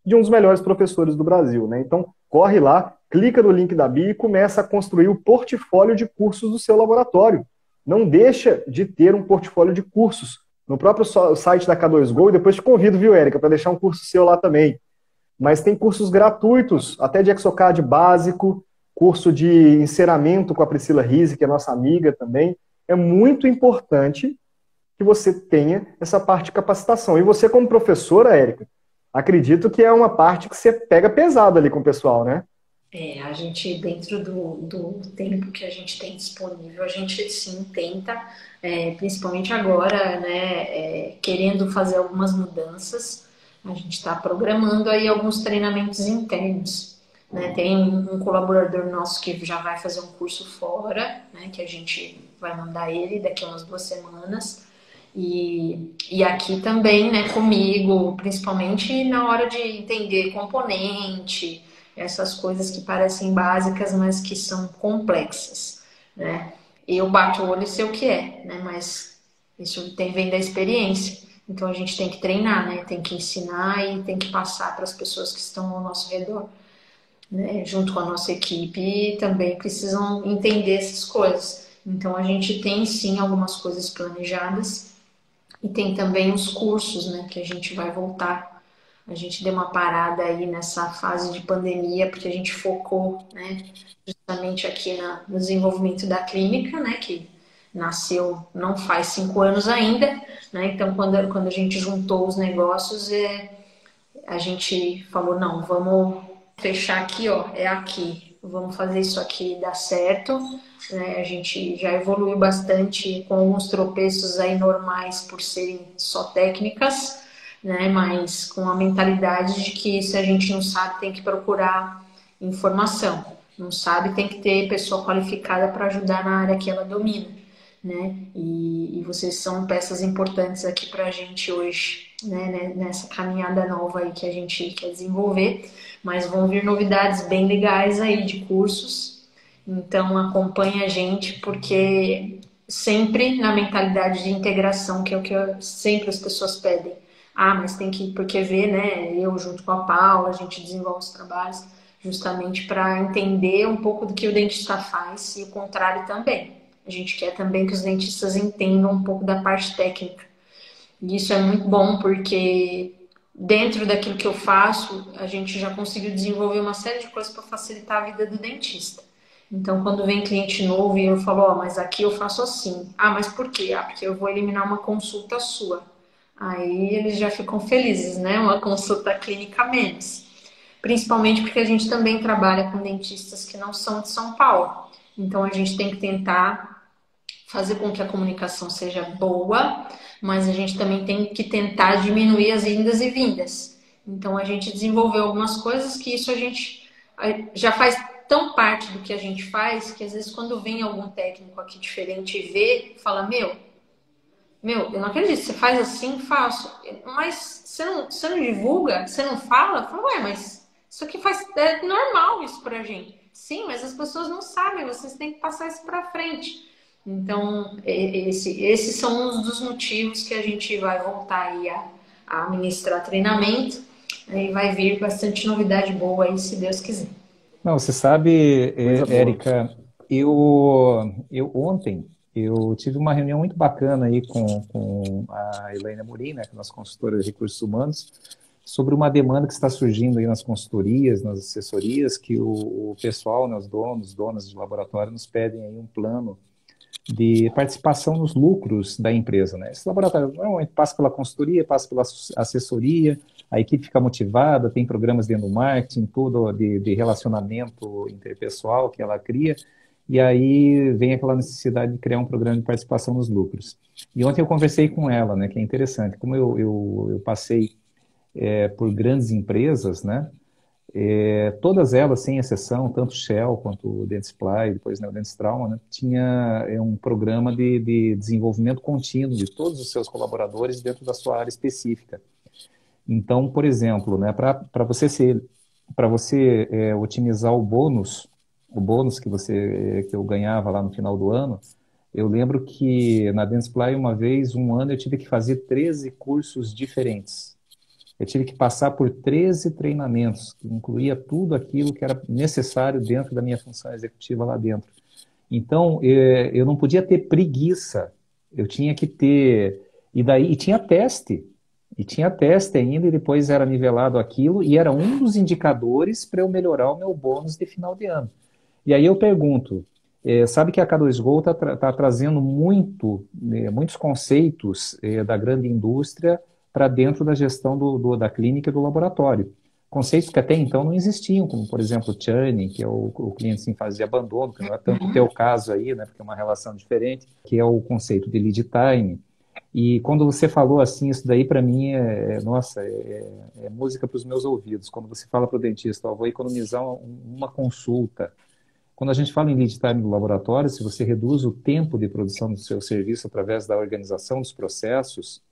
de um dos melhores professores do Brasil. Né? Então, corre lá, clica no link da Bia e começa a construir o portfólio de cursos do seu laboratório. Não deixa de ter um portfólio de cursos no próprio site da K2Go e depois te convido, viu, Érica, para deixar um curso seu lá também. Mas tem cursos gratuitos, até de Exocad básico, curso de enceramento com a Priscila Rise, que é nossa amiga também. É muito importante que você tenha essa parte de capacitação. E você, como professora, Érica, acredito que é uma parte que você pega pesado ali com o pessoal, né? É, a gente, dentro do, do tempo que a gente tem disponível, a gente sim tenta, é, principalmente agora, né, é, querendo fazer algumas mudanças, a gente está programando aí alguns treinamentos internos. Né? Tem um, colaborador nosso que já vai fazer um curso fora, né, que a gente vai mandar ele daqui a umas duas semanas. E, e aqui também, né, comigo, principalmente na hora de entender componente, essas coisas que parecem básicas, mas que são complexas, né? Eu bato o olho e sei o que é, né? Mas isso tem, vem da experiência. Então a gente tem que treinar, né? Tem que ensinar e tem que passar para as pessoas que estão ao nosso redor, né? Junto com a nossa equipe também precisam entender essas coisas. Então a gente tem sim algumas coisas planejadas e tem também os cursos, né, que a gente vai voltar. A gente deu uma parada aí nessa fase de pandemia, porque a gente focou, né, justamente aqui na, no desenvolvimento da clínica, né, que nasceu não faz cinco anos ainda, né, então quando, quando a gente juntou os negócios, é, a gente falou, não, vamos fechar aqui, ó, é aqui, vamos fazer isso aqui dar certo, né? A gente já evoluiu bastante com alguns tropeços aí normais por serem só técnicas, né? Mas com a mentalidade de que se a gente não sabe, tem que procurar informação. Não sabe, tem que ter pessoa qualificada para ajudar na área que ela domina, né? E, e vocês são peças importantes aqui para a gente hoje, né? Nessa caminhada nova aí que a gente quer desenvolver. Mas vão vir novidades bem legais aí de cursos então acompanha a gente porque sempre na mentalidade de integração, que é o que eu, sempre as pessoas pedem. Ah, mas tem que porque ver, né? Eu junto com a Paula, a gente desenvolve os trabalhos justamente para entender um pouco do que o dentista faz e o contrário também. A gente quer também que os dentistas entendam um pouco da parte técnica. E isso é muito bom porque dentro daquilo que eu faço, a gente já conseguiu desenvolver uma série de coisas para facilitar a vida do dentista. Então, quando vem cliente novo e eu falo, ó, oh, mas aqui eu faço assim. Ah, mas por quê? Ah, porque eu vou eliminar uma consulta sua. Aí eles já ficam felizes, né? Uma consulta clínica menos. principalmente porque a gente também trabalha com dentistas que não são de São Paulo. Então a gente tem que tentar fazer com que a comunicação seja boa, mas a gente também tem que tentar diminuir as indas e vindas. Então a gente desenvolveu algumas coisas que isso a gente já faz tão parte do que a gente faz que às vezes quando vem algum técnico aqui diferente e vê, fala: Meu, meu, eu não acredito, você faz assim, faço. Mas você não, você não divulga, você não fala? Fala, ué, mas isso aqui faz. É normal isso pra gente. Sim, mas as pessoas não sabem, vocês têm que passar isso pra frente. Então, esse, esses são os dos motivos que a gente vai voltar aí a, a ministrar treinamento. E vai vir bastante novidade boa aí, se Deus quiser. Não, você sabe, Érica, eu, eu ontem eu tive uma reunião muito bacana aí com, com a Helena Murim, né, que é nossa consultora de recursos humanos, sobre uma demanda que está surgindo aí nas consultorias, nas assessorias, que o, o pessoal, né, os donos, donas de laboratório, nos pedem aí um plano de participação nos lucros da empresa. Né? Esse laboratório passa pela consultoria, passa pela assessoria, a equipe fica motivada, tem programas dentro do marketing, tudo de, de relacionamento interpessoal que ela cria, e aí vem aquela necessidade de criar um programa de participação nos lucros. E ontem eu conversei com ela, né, que é interessante, como eu, eu, eu passei é, por grandes empresas, né, é, todas elas, sem exceção, tanto Shell quanto o Dentsply, depois né, o né, tinha é, um programa de, de, desenvolvimento contínuo de todos os seus colaboradores dentro da sua área específica. Então, por exemplo, né, para você ser, para você é, otimizar o bônus o bônus que você que eu ganhava lá no final do ano, eu lembro que na Dentsply uma vez, um ano, eu tive que fazer 13 cursos diferentes. Eu tive que passar por 13 treinamentos, que incluía tudo aquilo que era necessário dentro da minha função executiva lá dentro. Então, é, eu não podia ter preguiça, eu tinha que ter. E daí e tinha teste. E tinha teste ainda, e depois era nivelado aquilo, e era um dos indicadores para eu melhorar o meu bônus de final de ano. E aí eu pergunto, é, sabe que a K2Go está tá trazendo muito, é, muitos conceitos é, da grande indústria para dentro da gestão do, do, da clínica e do laboratório. Conceitos que até então não existiam, como, por exemplo, o churning, que é o, o cliente em fase de abandono, que não é tanto o teu caso aí, né, porque é uma relação diferente, que é o conceito de lead time. E quando você falou assim, isso daí para mim é, é nossa, é, é música para os meus ouvidos. Quando você fala para o dentista, ó, vou economizar uma consulta, quando a gente fala em lead time do laboratório, se você reduz o tempo de produção do seu serviço através da organização dos processos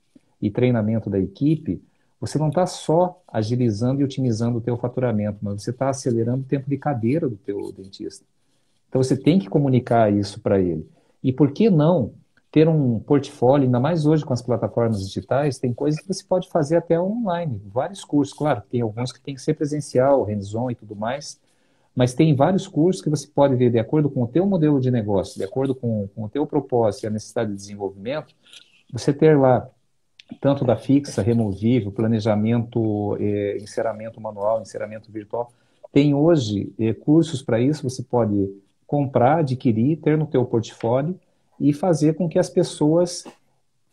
e treinamento da equipe, você não está só agilizando e otimizando o teu faturamento, mas você está acelerando o tempo de cadeira do teu dentista. Então você tem que comunicar isso para ele. E por que não ter um portfólio, ainda mais hoje com as plataformas digitais, tem coisas que você pode fazer até online, vários cursos, claro, tem alguns que tem que ser presencial, hands-on e tudo mais, mas tem vários cursos que você pode ver de acordo com o teu modelo de negócio, de acordo com, com o teu propósito e a necessidade de desenvolvimento, você ter lá tanto da fixa, removível, planejamento, eh, enceramento manual, enceramento virtual. Tem hoje eh, cursos para isso, você pode comprar, adquirir, ter no teu portfólio e fazer com que as pessoas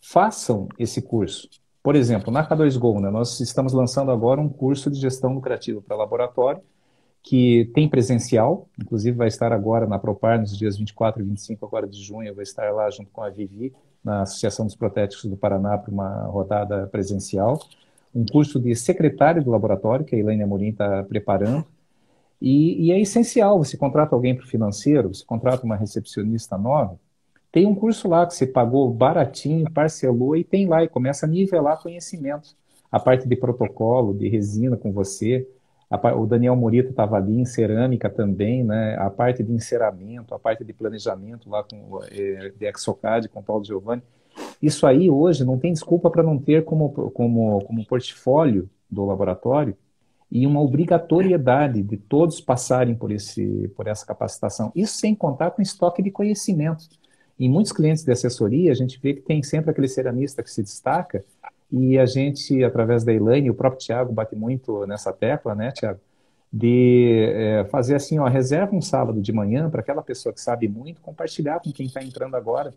façam esse curso. Por exemplo, na K2Go, né, nós estamos lançando agora um curso de gestão lucrativa para laboratório, que tem presencial, inclusive vai estar agora na Propar nos dias 24 e 25 agora de junho, eu vou estar lá junto com a Vivi, na Associação dos Protéticos do Paraná, para uma rodada presencial. Um curso de secretário do laboratório, que a Elaine Amorim está preparando. E, e, é essencial, você contrata alguém para o financeiro, você contrata uma recepcionista nova, tem um curso lá que você pagou baratinho, parcelou e tem lá, e começa a nivelar conhecimento. A parte de protocolo, de resina com você, o Daniel Morito estava ali em cerâmica também, né? A parte de enceramento, a parte de planejamento lá com é, de Exocad, com Paulo Giovanni. Isso aí hoje não tem desculpa para não ter como, como, como portfólio do laboratório e uma obrigatoriedade de todos passarem por, esse, por essa capacitação. Isso sem contar com estoque de conhecimento. Em muitos clientes de assessoria, a gente vê que tem sempre aquele ceramista que se destaca e a gente, através da Elaine, o próprio Tiago bate muito nessa tecla, né, Tiago? De é, fazer assim, ó, reserva um sábado de manhã para aquela pessoa que sabe muito compartilhar com quem está entrando agora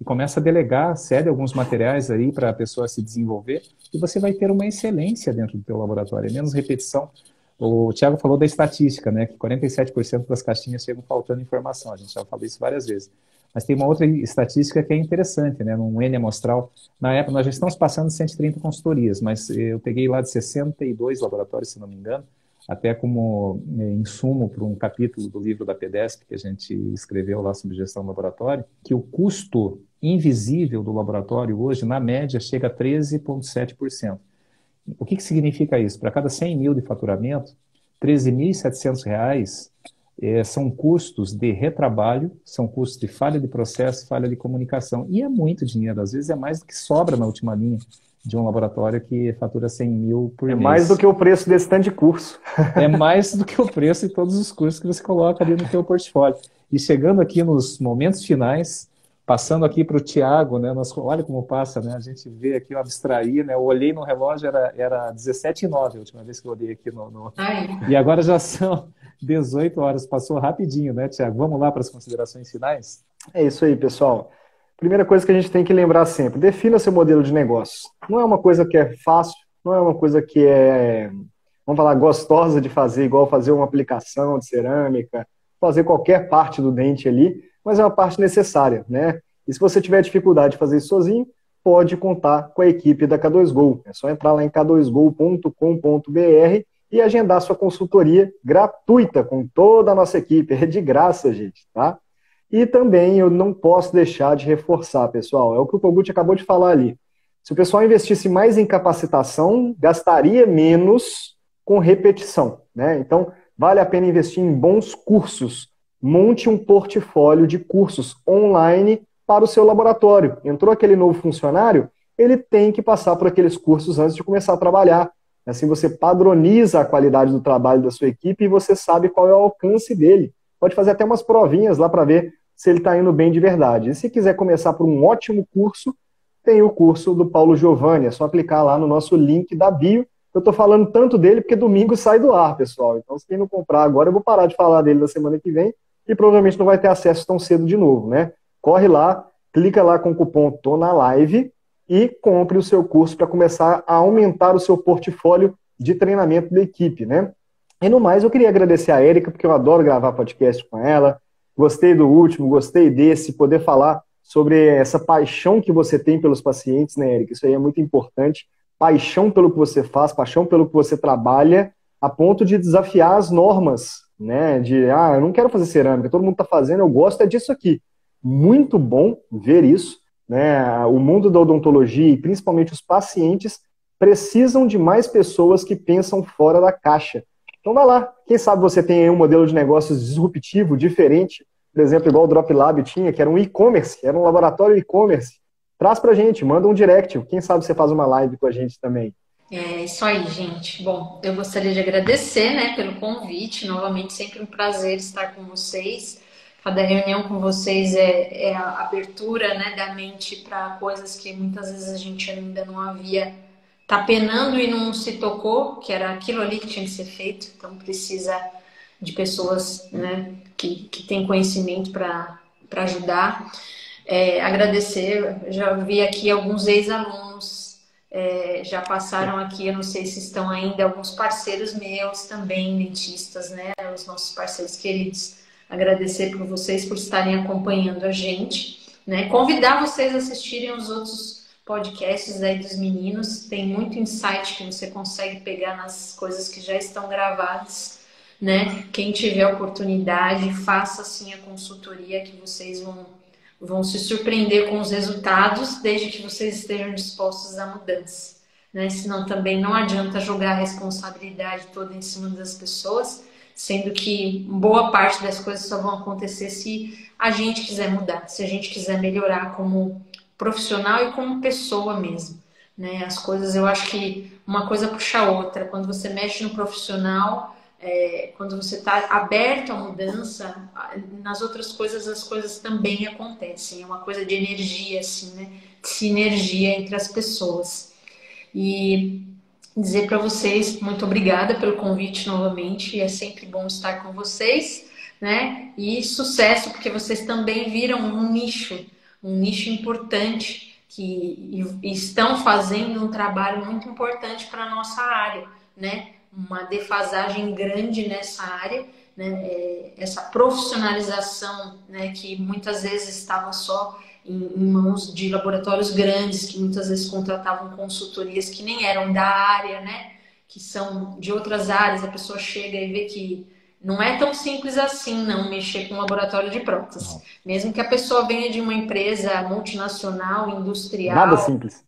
e começa a delegar, cede alguns materiais aí para a pessoa se desenvolver e você vai ter uma excelência dentro do teu laboratório, é menos repetição. O Tiago falou da estatística, né? Que 47% das caixinhas chegam faltando informação. A gente já falou isso várias vezes. Mas tem uma outra estatística que é interessante, né? Num N amostral, na época nós já estamos passando 130 consultorias, mas eu peguei lá de 62 laboratórios, se não me engano, até como né, insumo para um capítulo do livro da PEDESP que a gente escreveu lá sobre gestão do laboratório, que o custo invisível do laboratório hoje, na média, chega a 13,7%. O que, que significa isso? Para cada 100 mil de faturamento, R$ 13.700 é, são custos de retrabalho, são custos de falha de processo, falha de comunicação. E é muito dinheiro, às vezes é mais do que sobra na última linha de um laboratório que fatura 100 mil por é mês. É mais do que o preço desse tanto de curso. é mais do que o preço de todos os cursos que você coloca ali no seu portfólio. E chegando aqui nos momentos finais, Passando aqui para o Tiago, né? Nós, olha como passa, né? A gente vê aqui, eu abstraí, né? Eu olhei no relógio, era, era 17 h 09 a última vez que eu olhei aqui no. no... E agora já são 18 horas, passou rapidinho, né, Tiago? Vamos lá para as considerações finais? É isso aí, pessoal. Primeira coisa que a gente tem que lembrar sempre: defina seu modelo de negócio. Não é uma coisa que é fácil, não é uma coisa que é, vamos falar, gostosa de fazer, igual fazer uma aplicação de cerâmica, fazer qualquer parte do dente ali mas é uma parte necessária, né? E se você tiver dificuldade de fazer isso sozinho, pode contar com a equipe da K2Go. É só entrar lá em k2go.com.br e agendar sua consultoria gratuita com toda a nossa equipe. É de graça, gente, tá? E também eu não posso deixar de reforçar, pessoal, é o que o Kogut acabou de falar ali. Se o pessoal investisse mais em capacitação, gastaria menos com repetição, né? Então, vale a pena investir em bons cursos monte um portfólio de cursos online para o seu laboratório. Entrou aquele novo funcionário, ele tem que passar por aqueles cursos antes de começar a trabalhar. Assim você padroniza a qualidade do trabalho da sua equipe e você sabe qual é o alcance dele. Pode fazer até umas provinhas lá para ver se ele está indo bem de verdade. E se quiser começar por um ótimo curso, tem o curso do Paulo Giovanni. É só clicar lá no nosso link da bio. Eu estou falando tanto dele porque domingo sai do ar, pessoal. Então, se quem não comprar agora, eu vou parar de falar dele na semana que vem e provavelmente não vai ter acesso tão cedo de novo, né? Corre lá, clica lá com o cupom Tô na Live e compre o seu curso para começar a aumentar o seu portfólio de treinamento da equipe, né? E no mais, eu queria agradecer a Érica, porque eu adoro gravar podcast com ela. Gostei do último, gostei desse, poder falar sobre essa paixão que você tem pelos pacientes, né, Érica? Isso aí é muito importante. Paixão pelo que você faz, paixão pelo que você trabalha, a ponto de desafiar as normas né? De ah, eu não quero fazer cerâmica, todo mundo está fazendo, eu gosto é disso aqui. Muito bom ver isso. Né? O mundo da odontologia e principalmente os pacientes precisam de mais pessoas que pensam fora da caixa. Então vai lá, quem sabe você tem um modelo de negócios disruptivo, diferente, por exemplo, igual o Drop Lab tinha, que era um e-commerce, era um laboratório e-commerce. Traz pra gente, manda um direct, quem sabe você faz uma live com a gente também. É isso aí, gente. Bom, eu gostaria de agradecer, né, pelo convite. Novamente, sempre um prazer estar com vocês. Cada reunião com vocês é, é a abertura, né, da mente para coisas que muitas vezes a gente ainda não havia tá penando e não se tocou, que era aquilo ali que tinha que ser feito. Então precisa de pessoas, né, que, que têm conhecimento para ajudar. É, agradecer, já vi aqui alguns ex-alunos é, já passaram aqui, eu não sei se estão ainda, alguns parceiros meus também, dentistas, né? Os nossos parceiros queridos. Agradecer por vocês por estarem acompanhando a gente, né? Convidar vocês a assistirem os outros podcasts aí dos meninos. Tem muito insight que você consegue pegar nas coisas que já estão gravadas, né? Quem tiver oportunidade, faça assim a consultoria que vocês vão vão se surpreender com os resultados, desde que vocês estejam dispostos à mudança. Né? Senão também não adianta jogar a responsabilidade toda em cima das pessoas, sendo que boa parte das coisas só vão acontecer se a gente quiser mudar, se a gente quiser melhorar como profissional e como pessoa mesmo. Né? As coisas, eu acho que uma coisa puxa a outra. Quando você mexe no profissional, é, quando você está aberto à mudança, nas outras coisas as coisas também acontecem. É uma coisa de energia, assim, né? De sinergia entre as pessoas. E dizer para vocês muito obrigada pelo convite novamente. É sempre bom estar com vocês, né? E sucesso, porque vocês também viram um nicho, um nicho importante que estão fazendo um trabalho muito importante para a nossa área, né? Uma defasagem grande nessa área, né? É, essa profissionalização né, que muitas vezes estava só em, em, mãos de laboratórios grandes, que muitas vezes contratavam consultorias que nem eram da área, né? que são de outras áreas, a pessoa chega e vê que não é tão simples assim não mexer com um laboratório de prótese. Mesmo que a pessoa venha de uma empresa multinacional, industrial. Nada simples.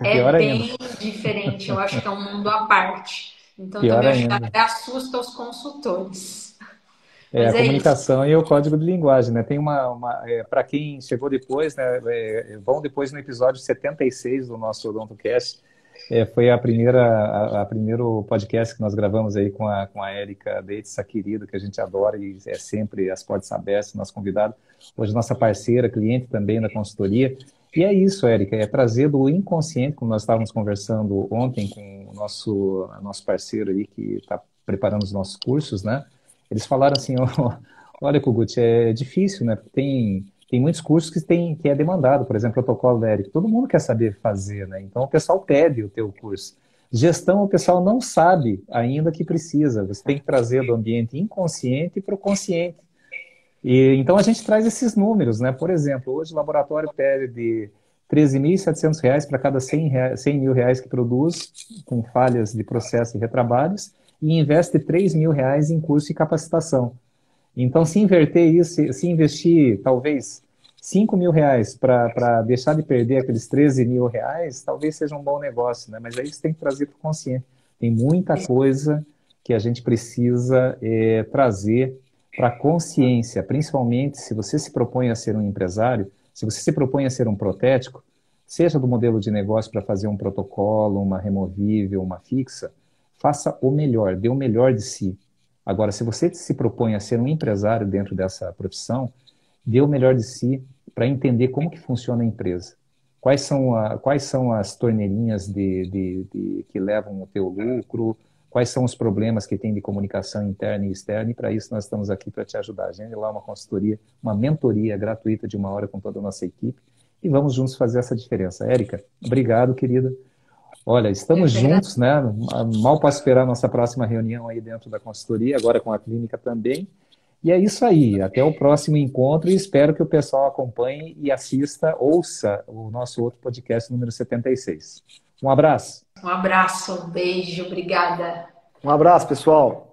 É Pior bem ainda. diferente. Eu acho que é um mundo à parte. Então Pior também que assusta os consultores. É, a é comunicação isso. e o código de linguagem, né? Tem uma, uma é, para quem chegou depois, né? É, vão depois no episódio 76 do nosso OdontoCast, é, foi a primeira, a, a, primeiro podcast que nós gravamos aí com a, com a Érica Deitz, essa querida que a gente adora e é sempre as portas abertas, nosso convidado. Hoje nossa parceira, cliente também da consultoria. E é isso, Érica, é trazer do inconsciente, como nós estávamos conversando ontem com nosso, nosso parceiro aí que está preparando os nossos cursos, né? Eles falaram assim, olha, Kugut, é difícil, né? Tem tem muitos cursos que, tem, que é demandado, por exemplo, protocolo Eric. Todo mundo quer saber fazer, né? Então o pessoal pede o teu curso. Gestão, o pessoal não sabe ainda que precisa. Você tem que trazer do ambiente inconsciente para o consciente. E, então a gente traz esses números, né? Por exemplo, hoje o laboratório pede de 13.700 reais para cada 100, reais, 100 mil reais que produz, com falhas de processo e retrabalhos, e investe 3 mil reais em curso e capacitação. Então, se inverter isso, se investir talvez 5 mil reais para deixar de perder aqueles 13 mil reais, talvez seja um bom negócio, né? Mas aí você tem que trazer para o consciente. Tem muita coisa que a gente precisa é, trazer para a consciência, principalmente se você se propõe a ser um empresário, se você se propõe a ser um protético, seja do modelo de negócio para fazer um protocolo, uma removível, uma fixa, faça o melhor, dê o melhor de si. Agora, se você se propõe a ser um empresário dentro dessa profissão, dê o melhor de si para entender como que funciona a empresa. Quais são, a, quais são as torneirinhas de, de, de, que levam o teu lucro, quais são os problemas que tem de comunicação interna e externa, e para isso nós estamos aqui para te ajudar. A gente lá uma consultoria, uma mentoria gratuita de uma hora com toda a nossa equipe, e vamos juntos fazer essa diferença. Érica, obrigado, querida. Olha, estamos é juntos, né? Mal posso esperar a nossa próxima reunião aí dentro da consultoria, agora com a clínica também. E é isso aí. Até o próximo encontro e espero que o pessoal acompanhe e assista, ouça o nosso outro podcast número 76. Um abraço. Um abraço, um beijo, obrigada. Um abraço, pessoal.